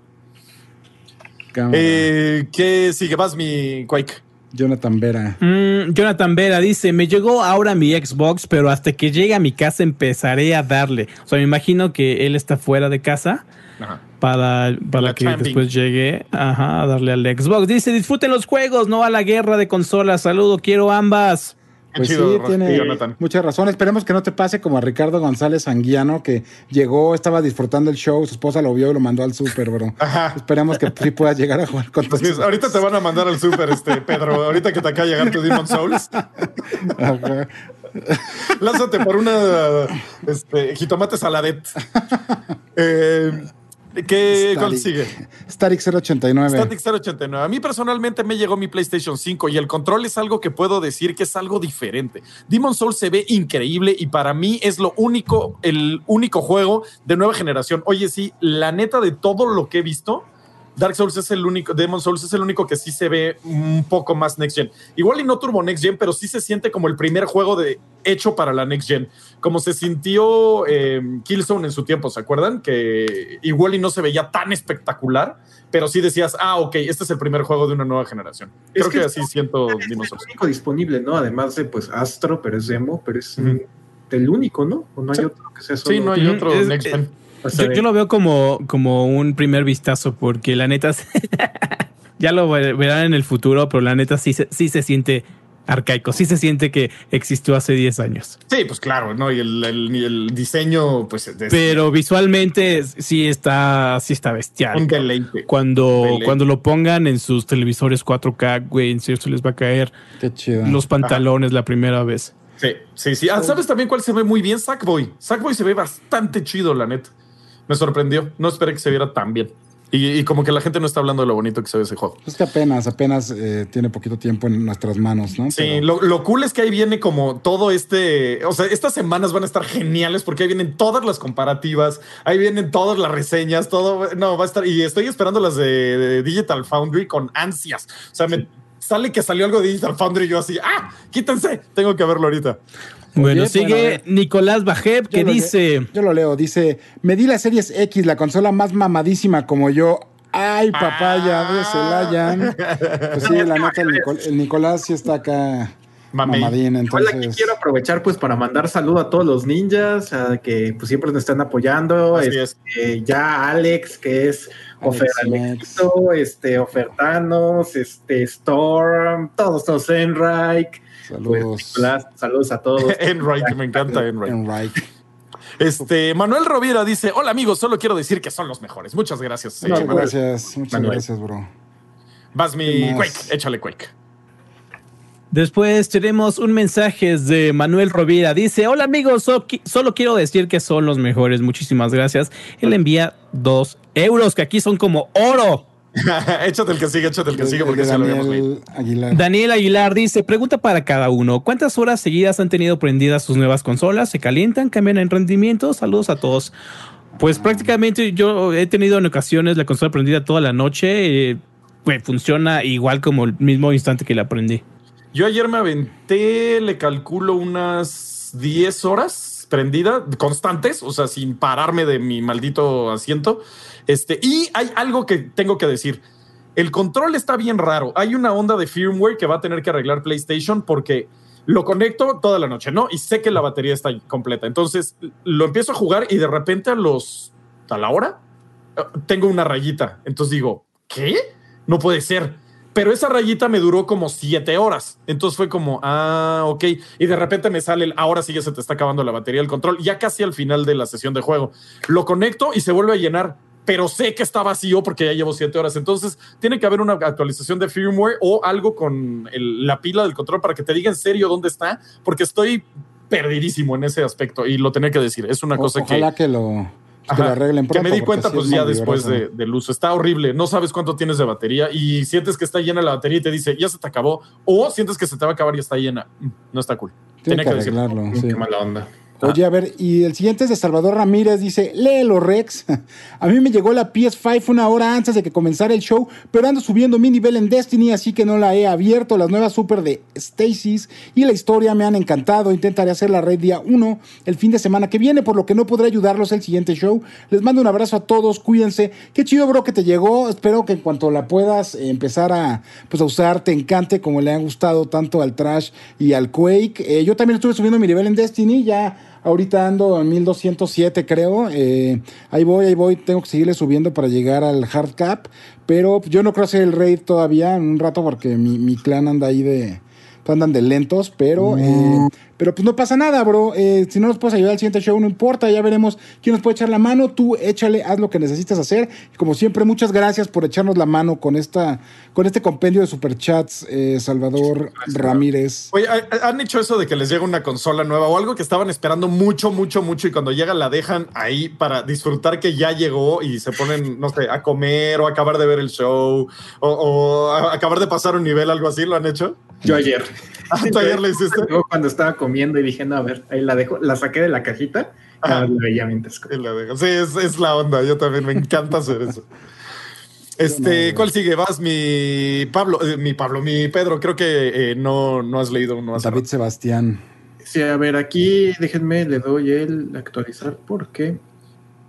Eh, ¿Qué sigue? Vas mi Quake. Jonathan Vera. Mm, Jonathan Vera dice, me llegó ahora mi Xbox, pero hasta que llegue a mi casa empezaré a darle. O sea, me imagino que él está fuera de casa para, para que después llegue a darle al Xbox. Dice, disfruten los juegos, no a la guerra de consolas. Saludo, quiero ambas. Pues sí, tiene mucha razón. Esperemos que no te pase como a Ricardo González Anguiano, que llegó, estaba disfrutando el show, su esposa lo vio y lo mandó al súper, bro. Esperemos que sí puedas llegar a jugar con pues Ahorita te van a mandar al súper, este, Pedro. Ahorita que te acaba de llegar tu Demon Souls. Lánzate por una este, jitomate saladet. Eh, ¿Qué consigue? Static 089. Static 089. A mí personalmente me llegó mi PlayStation 5 y el control es algo que puedo decir que es algo diferente. Demon Souls se ve increíble y para mí es lo único, el único juego de nueva generación. Oye, sí, la neta de todo lo que he visto, Dark Souls es el único, Demon Souls es el único que sí se ve un poco más next gen. Igual y no turbo next gen, pero sí se siente como el primer juego de hecho para la next gen. Como se sintió eh, Killzone en su tiempo, ¿se acuerdan? Que igual y no se veía tan espectacular, pero sí decías, ah, ok, este es el primer juego de una nueva generación. Creo que, así siento Demon Souls. Es el único disponible, ¿no? Además de pues Astro, pero es demo, pero es el único, ¿no? ¿O no hay otro que sea solo? Sí, no hay otro next gen. Yo, lo veo como, como un primer vistazo, porque la neta, ya lo verán en el futuro, pero la neta sí, sí se siente arcaico, sí se siente que existió hace 10 años. Sí, pues claro, ¿no? Y el, diseño, pues... Pero visualmente sí está, sí está bestial. Un Cuando, cuando lo pongan en sus televisores 4K, güey, en serio se les va a caer los pantalones la primera vez. Sí, sí, sí. Ah, ¿Sabes también cuál se ve muy bien? Sackboy. Sackboy se ve bastante chido, la neta me sorprendió. No esperé que se viera tan bien. Y, como que la gente no está hablando de lo bonito que se ve ese juego. Es que apenas, apenas eh, tiene poquito tiempo en nuestras manos, ¿no? Sí, lo, cool es que ahí viene como todo este. O sea, estas semanas van a estar geniales porque ahí vienen todas las comparativas, ahí vienen todas las reseñas, todo. No, va a estar. Y estoy esperando las de, Digital Foundry con ansias. O sea, me sale que salió algo de Digital Foundry y yo así, ¡ah! Quítense, tengo que verlo ahorita. Bueno, sigue Nicolás Bajeb que dice. yo lo leo, dice: Me di la Series X, la consola más mamadísima como yo. Ay, papaya de Celayan. Pues sí, la neta, el, Nicolás sí está acá. Mamadín, entonces. quiero aprovechar pues para mandar saludo a todos los ninjas a que pues siempre nos están apoyando. Este, ya Alex, que es Ofertanito, este, Ofertanos, este, Storm, todos, todos, Enrique, Saludos. saludos a todos. Enrique, me encanta Enrique. Este, Manuel Rovira dice: Hola amigos, solo quiero decir que son los mejores. Muchas gracias. Muchas eh, gracias, muchas gracias, bro. Vas mi Quake, échale Quake. Después tenemos un mensaje de Manuel Rovira. Dice: Hola amigos, solo quiero decir que son los mejores. Muchísimas gracias. Él envía dos euros, que aquí son como oro. échate el que sigue, échate el que sigue porque se lo Aguilar. Daniel Aguilar dice, pregunta para cada uno, ¿cuántas horas seguidas han tenido prendidas sus nuevas consolas? ¿Se calientan? ¿Cambian en rendimiento? Saludos a todos. Pues prácticamente yo he tenido en ocasiones la consola prendida toda la noche. Eh, pues funciona igual como el mismo instante que la prendí. Yo ayer me aventé, le calculo unas 10 horas prendida, constantes, o sea, sin pararme de mi maldito asiento. Este, y hay algo que tengo que decir. El control está bien raro. Hay una onda de firmware que va a tener que arreglar PlayStation porque lo conecto toda la noche, ¿no? Y sé que la batería está completa. Entonces lo empiezo a jugar y de repente a los. a la hora tengo una rayita. Entonces digo, ¿qué? No puede ser. Pero esa rayita me duró como siete horas. Entonces fue como, ah, ok. Y de repente me sale el, ahora sí ya se te está acabando la batería del control, ya casi al final de la sesión de juego. Lo conecto y se vuelve a llenar pero sé que está vacío porque ya llevo siete horas. Entonces, tiene que haber una actualización de firmware o algo con la pila del control para que te diga en serio dónde está, porque estoy perdidísimo en ese aspecto y lo tenía que decir. Es una cosa que. Ojalá que lo. Que, lo arreglen pronto, que me di cuenta pues ya después de, del uso. Está horrible, no sabes cuánto tienes de batería y sientes que está llena la batería y te dice, ya se te acabó, o sientes que se te va a acabar y está llena. Mm, no está cool. Tiene que. Sí. Qué mala onda. Oye, a ver, y el siguiente es de Salvador Ramírez, dice, léelo Rex. A mí me llegó la PS5 una hora antes de que comenzara el show, pero ando subiendo mi nivel en Destiny, así que no la he abierto. Las nuevas super de Stasis y la historia me han encantado. Intentaré hacer la red día 1 el fin de semana que viene, por lo que no podré ayudarlos el siguiente show. Les mando un abrazo a todos, cuídense. Qué chido, bro, que te llegó. Espero que en cuanto la puedas empezar a, pues, a usar, te encante como le han gustado tanto al Trash y al Quake. Eh, yo también estuve subiendo mi nivel en Destiny, ya Ahorita ando en 1207, creo. Eh, ahí voy, ahí voy. Tengo que seguirle subiendo para llegar al hard cap. Pero yo no creo hacer el raid todavía en un rato porque mi, clan anda ahí de, andan de lentos, pero, eh, pero pues no pasa nada, bro. Eh, si no nos puedes ayudar al siguiente show, no importa, ya veremos quién nos puede echar la mano. Tú échale, haz lo que necesitas hacer. Y como siempre, muchas gracias por echarnos la mano con esta, con este compendio de superchats, eh, Salvador Ramírez. Oye, ¿han hecho eso de que les llega una consola nueva o algo que estaban esperando mucho, mucho, mucho y cuando llega la dejan ahí para disfrutar que ya llegó y se ponen, no sé, a comer o acabar de ver el show o, o acabar de pasar un nivel, algo así? ¿Lo han hecho? Yo ayer. Ah, ayer le hiciste? Yo cuando estaba comiendo y dije, no, a ver, ahí la dejo, la saqué de la cajita, la veía mientras Sí, es, es, la onda, yo también me encanta hacer eso. Este, ¿cuál sigue? Vas, mi Pablo, eh, mi Pablo, mi Pedro, creo que eh, no, no has leído uno. David Sebastián. Sí, a ver, aquí déjenme, le doy el actualizar porque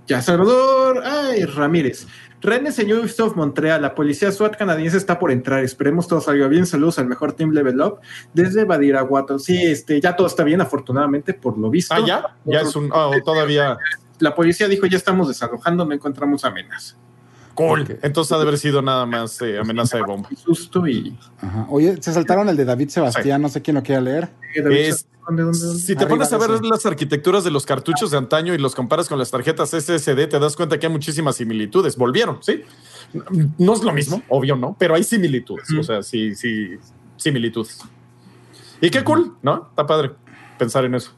ya Salvador, ay, Ramírez. Ren enseñó Ubisoft Montreal. La policía SWAT canadiense está por entrar. Esperemos todo salga bien. Saludos al mejor Team Level Up desde Badiraguato. Sí, este, ya todo está bien, afortunadamente, por lo visto. Ah, ya, ya es un. Oh, todavía. La policía dijo: Ya estamos desalojando, no encontramos amenazas. Cool. Entonces ha de haber sido nada más eh, amenaza de bomba. Susto y. Oye, se saltaron el de David Sebastián, no sé quién lo quiera leer. Si te pones a ver las arquitecturas de los cartuchos de antaño y los comparas con las tarjetas SSD, te das cuenta que hay muchísimas similitudes. Volvieron, ¿sí? No es lo mismo, obvio no, pero hay similitudes. O sea, sí, sí, similitudes. Y qué cool, ¿no? Está padre pensar en eso.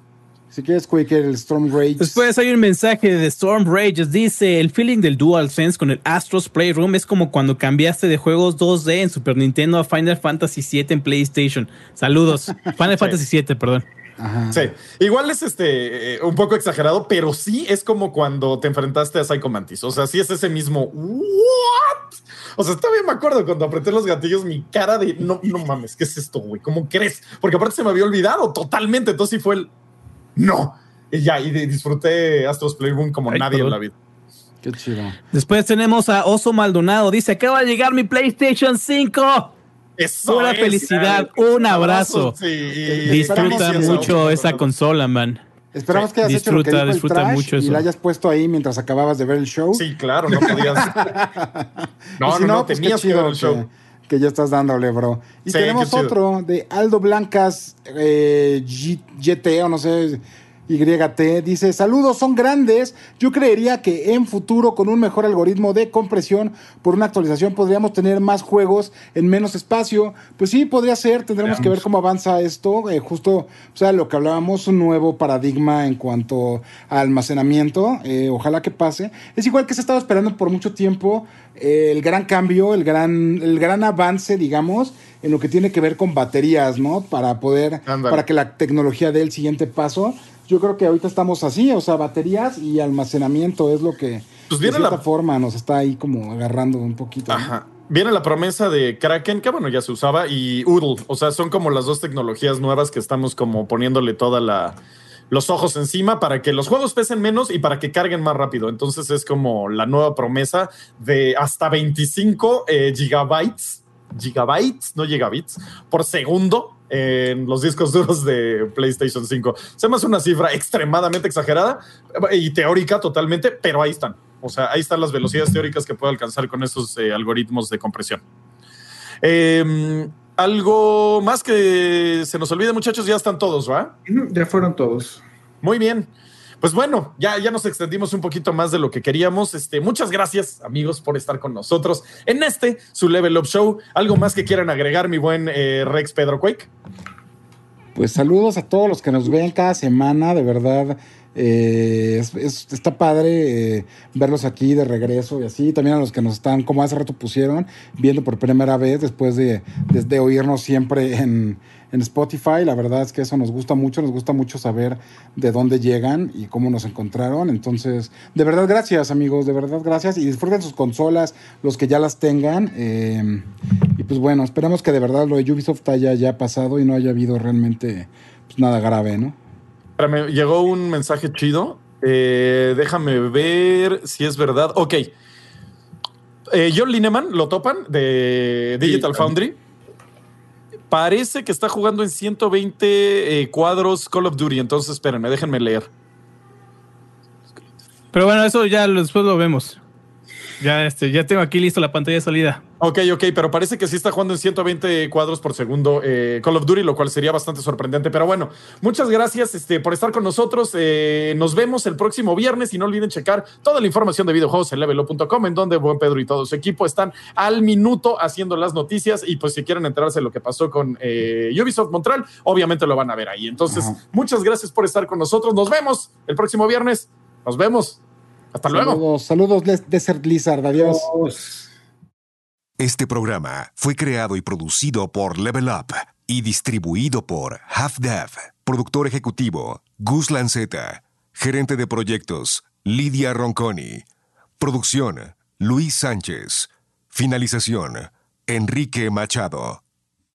Si quieres, Quaker, el Storm Rage. Después hay un mensaje de Storm Rage. Dice: El feeling del DualSense con el Astros Playroom es como cuando cambiaste de juegos 2D en Super Nintendo a Final Fantasy VII en PlayStation. Saludos. Final Fantasy VII, perdón. Sí, igual es este eh, un poco exagerado, pero sí es como cuando te enfrentaste a Psycho Mantis. O sea, sí es ese mismo ¿What? O sea, todavía me acuerdo cuando apreté los gatillos, mi cara de no, no mames, ¿qué es esto, güey? ¿Cómo crees? Porque aparte se me había olvidado totalmente. Entonces sí fue el no. Y ya, y disfruté Astros Playroom como nadie en la vida. Qué chido. Después tenemos a Oso Maldonado. Dice: Acaba de llegar mi PlayStation 5. Eso Pura felicidad, un abrazo. Disfruta mucho esa consola, man. Esperamos que hayas disfruta, hecho lo que disfruta mucho eso. y la hayas puesto ahí mientras acababas de ver el show. Sí, claro, no podías. no, no, no, pues tenías que ver el show. Que, ya estás dándole, bro. Y tenemos otro de Aldo Blancas eh, GT, o no sé, YT dice, saludos, son grandes. Yo creería que en futuro con un mejor algoritmo de compresión por una actualización podríamos tener más juegos en menos espacio. Pues sí, podría ser, tendremos que ver cómo avanza esto. Eh, justo, o sea, lo que hablábamos, un nuevo paradigma en cuanto a almacenamiento. Eh, ojalá que pase. Es igual que se ha estado esperando por mucho tiempo eh, el gran cambio, el gran, el gran avance, digamos, en lo que tiene que ver con baterías, ¿no? Para poder, para que la tecnología dé el siguiente paso yo creo que ahorita estamos así, o sea, baterías y almacenamiento es lo que pues viene de cierta forma nos está ahí como agarrando un poquito. Ajá. Viene la promesa de Kraken, que bueno, ya se usaba, y Udl. O sea, son como las dos tecnologías nuevas que estamos como poniéndole toda la los ojos encima para que los juegos pesen menos y para que carguen más rápido. Entonces es como la nueva promesa de hasta 25 eh, gigabytes, gigabytes, no gigabits, por segundo en los discos duros de PlayStation 5. Se me hace una cifra extremadamente exagerada y teórica totalmente, pero ahí están. O sea, ahí están las velocidades teóricas que puede alcanzar con esos eh, algoritmos de compresión. Em, algo más que se nos olvide, muchachos, ya están todos, ¿va? Ya fueron todos. Muy bien. Pues bueno, ya, ya nos extendimos un poquito más de lo que queríamos. Este, muchas gracias, amigos, por estar con nosotros en este, su Level Up Show. ¿Algo más que quieran agregar, mi buen eh, Rex Pedro Quake? Pues saludos a todos los que nos ven cada semana, de verdad. Eh, está padre eh, verlos aquí de regreso y así. También a los que nos están, como hace rato pusieron, viendo por primera vez después de, de oírnos siempre en, en Spotify. La verdad es que eso nos gusta mucho, nos gusta mucho saber de dónde llegan y cómo nos encontraron. Entonces, de verdad, gracias amigos, de verdad, gracias. Y disfruten sus consolas, los que ya las tengan. Eh, y pues bueno, esperamos que de verdad lo de Ubisoft haya ya pasado y no haya habido realmente pues, nada grave, ¿no? Me llegó un mensaje chido. Eh, déjame ver si es verdad. Ok. Eh, John Lineman, lo topan, de Digital Foundry Parece que está jugando en 120 eh, cuadros Call of Duty, entonces espérenme, déjenme leer. Pero bueno, eso ya después lo vemos. Ya, este, ya tengo aquí listo la pantalla salida. Ok, ok, pero parece que sí está jugando en 120 cuadros por segundo eh, Call of Duty, lo cual sería bastante sorprendente. Pero bueno, muchas gracias este, por estar con nosotros. Eh, nos vemos el próximo viernes y no olviden checar toda la información de videojuegos en levelo.com, en donde Buen Pedro y todo su equipo están al minuto haciendo las noticias. Y pues si quieren enterarse de lo que pasó con eh, Ubisoft Montreal, obviamente lo van a ver ahí. Entonces, muchas gracias por estar con nosotros. Nos vemos el próximo viernes. Nos vemos. Hasta luego. Saludos, Desert Blizzard. Adiós. Este programa fue creado y producido por Level Up y distribuido por Half Dev. Productor ejecutivo Gus Lanceta. Gerente de proyectos Lidia Ronconi. Producción Luis Sánchez. Finalización Enrique Machado.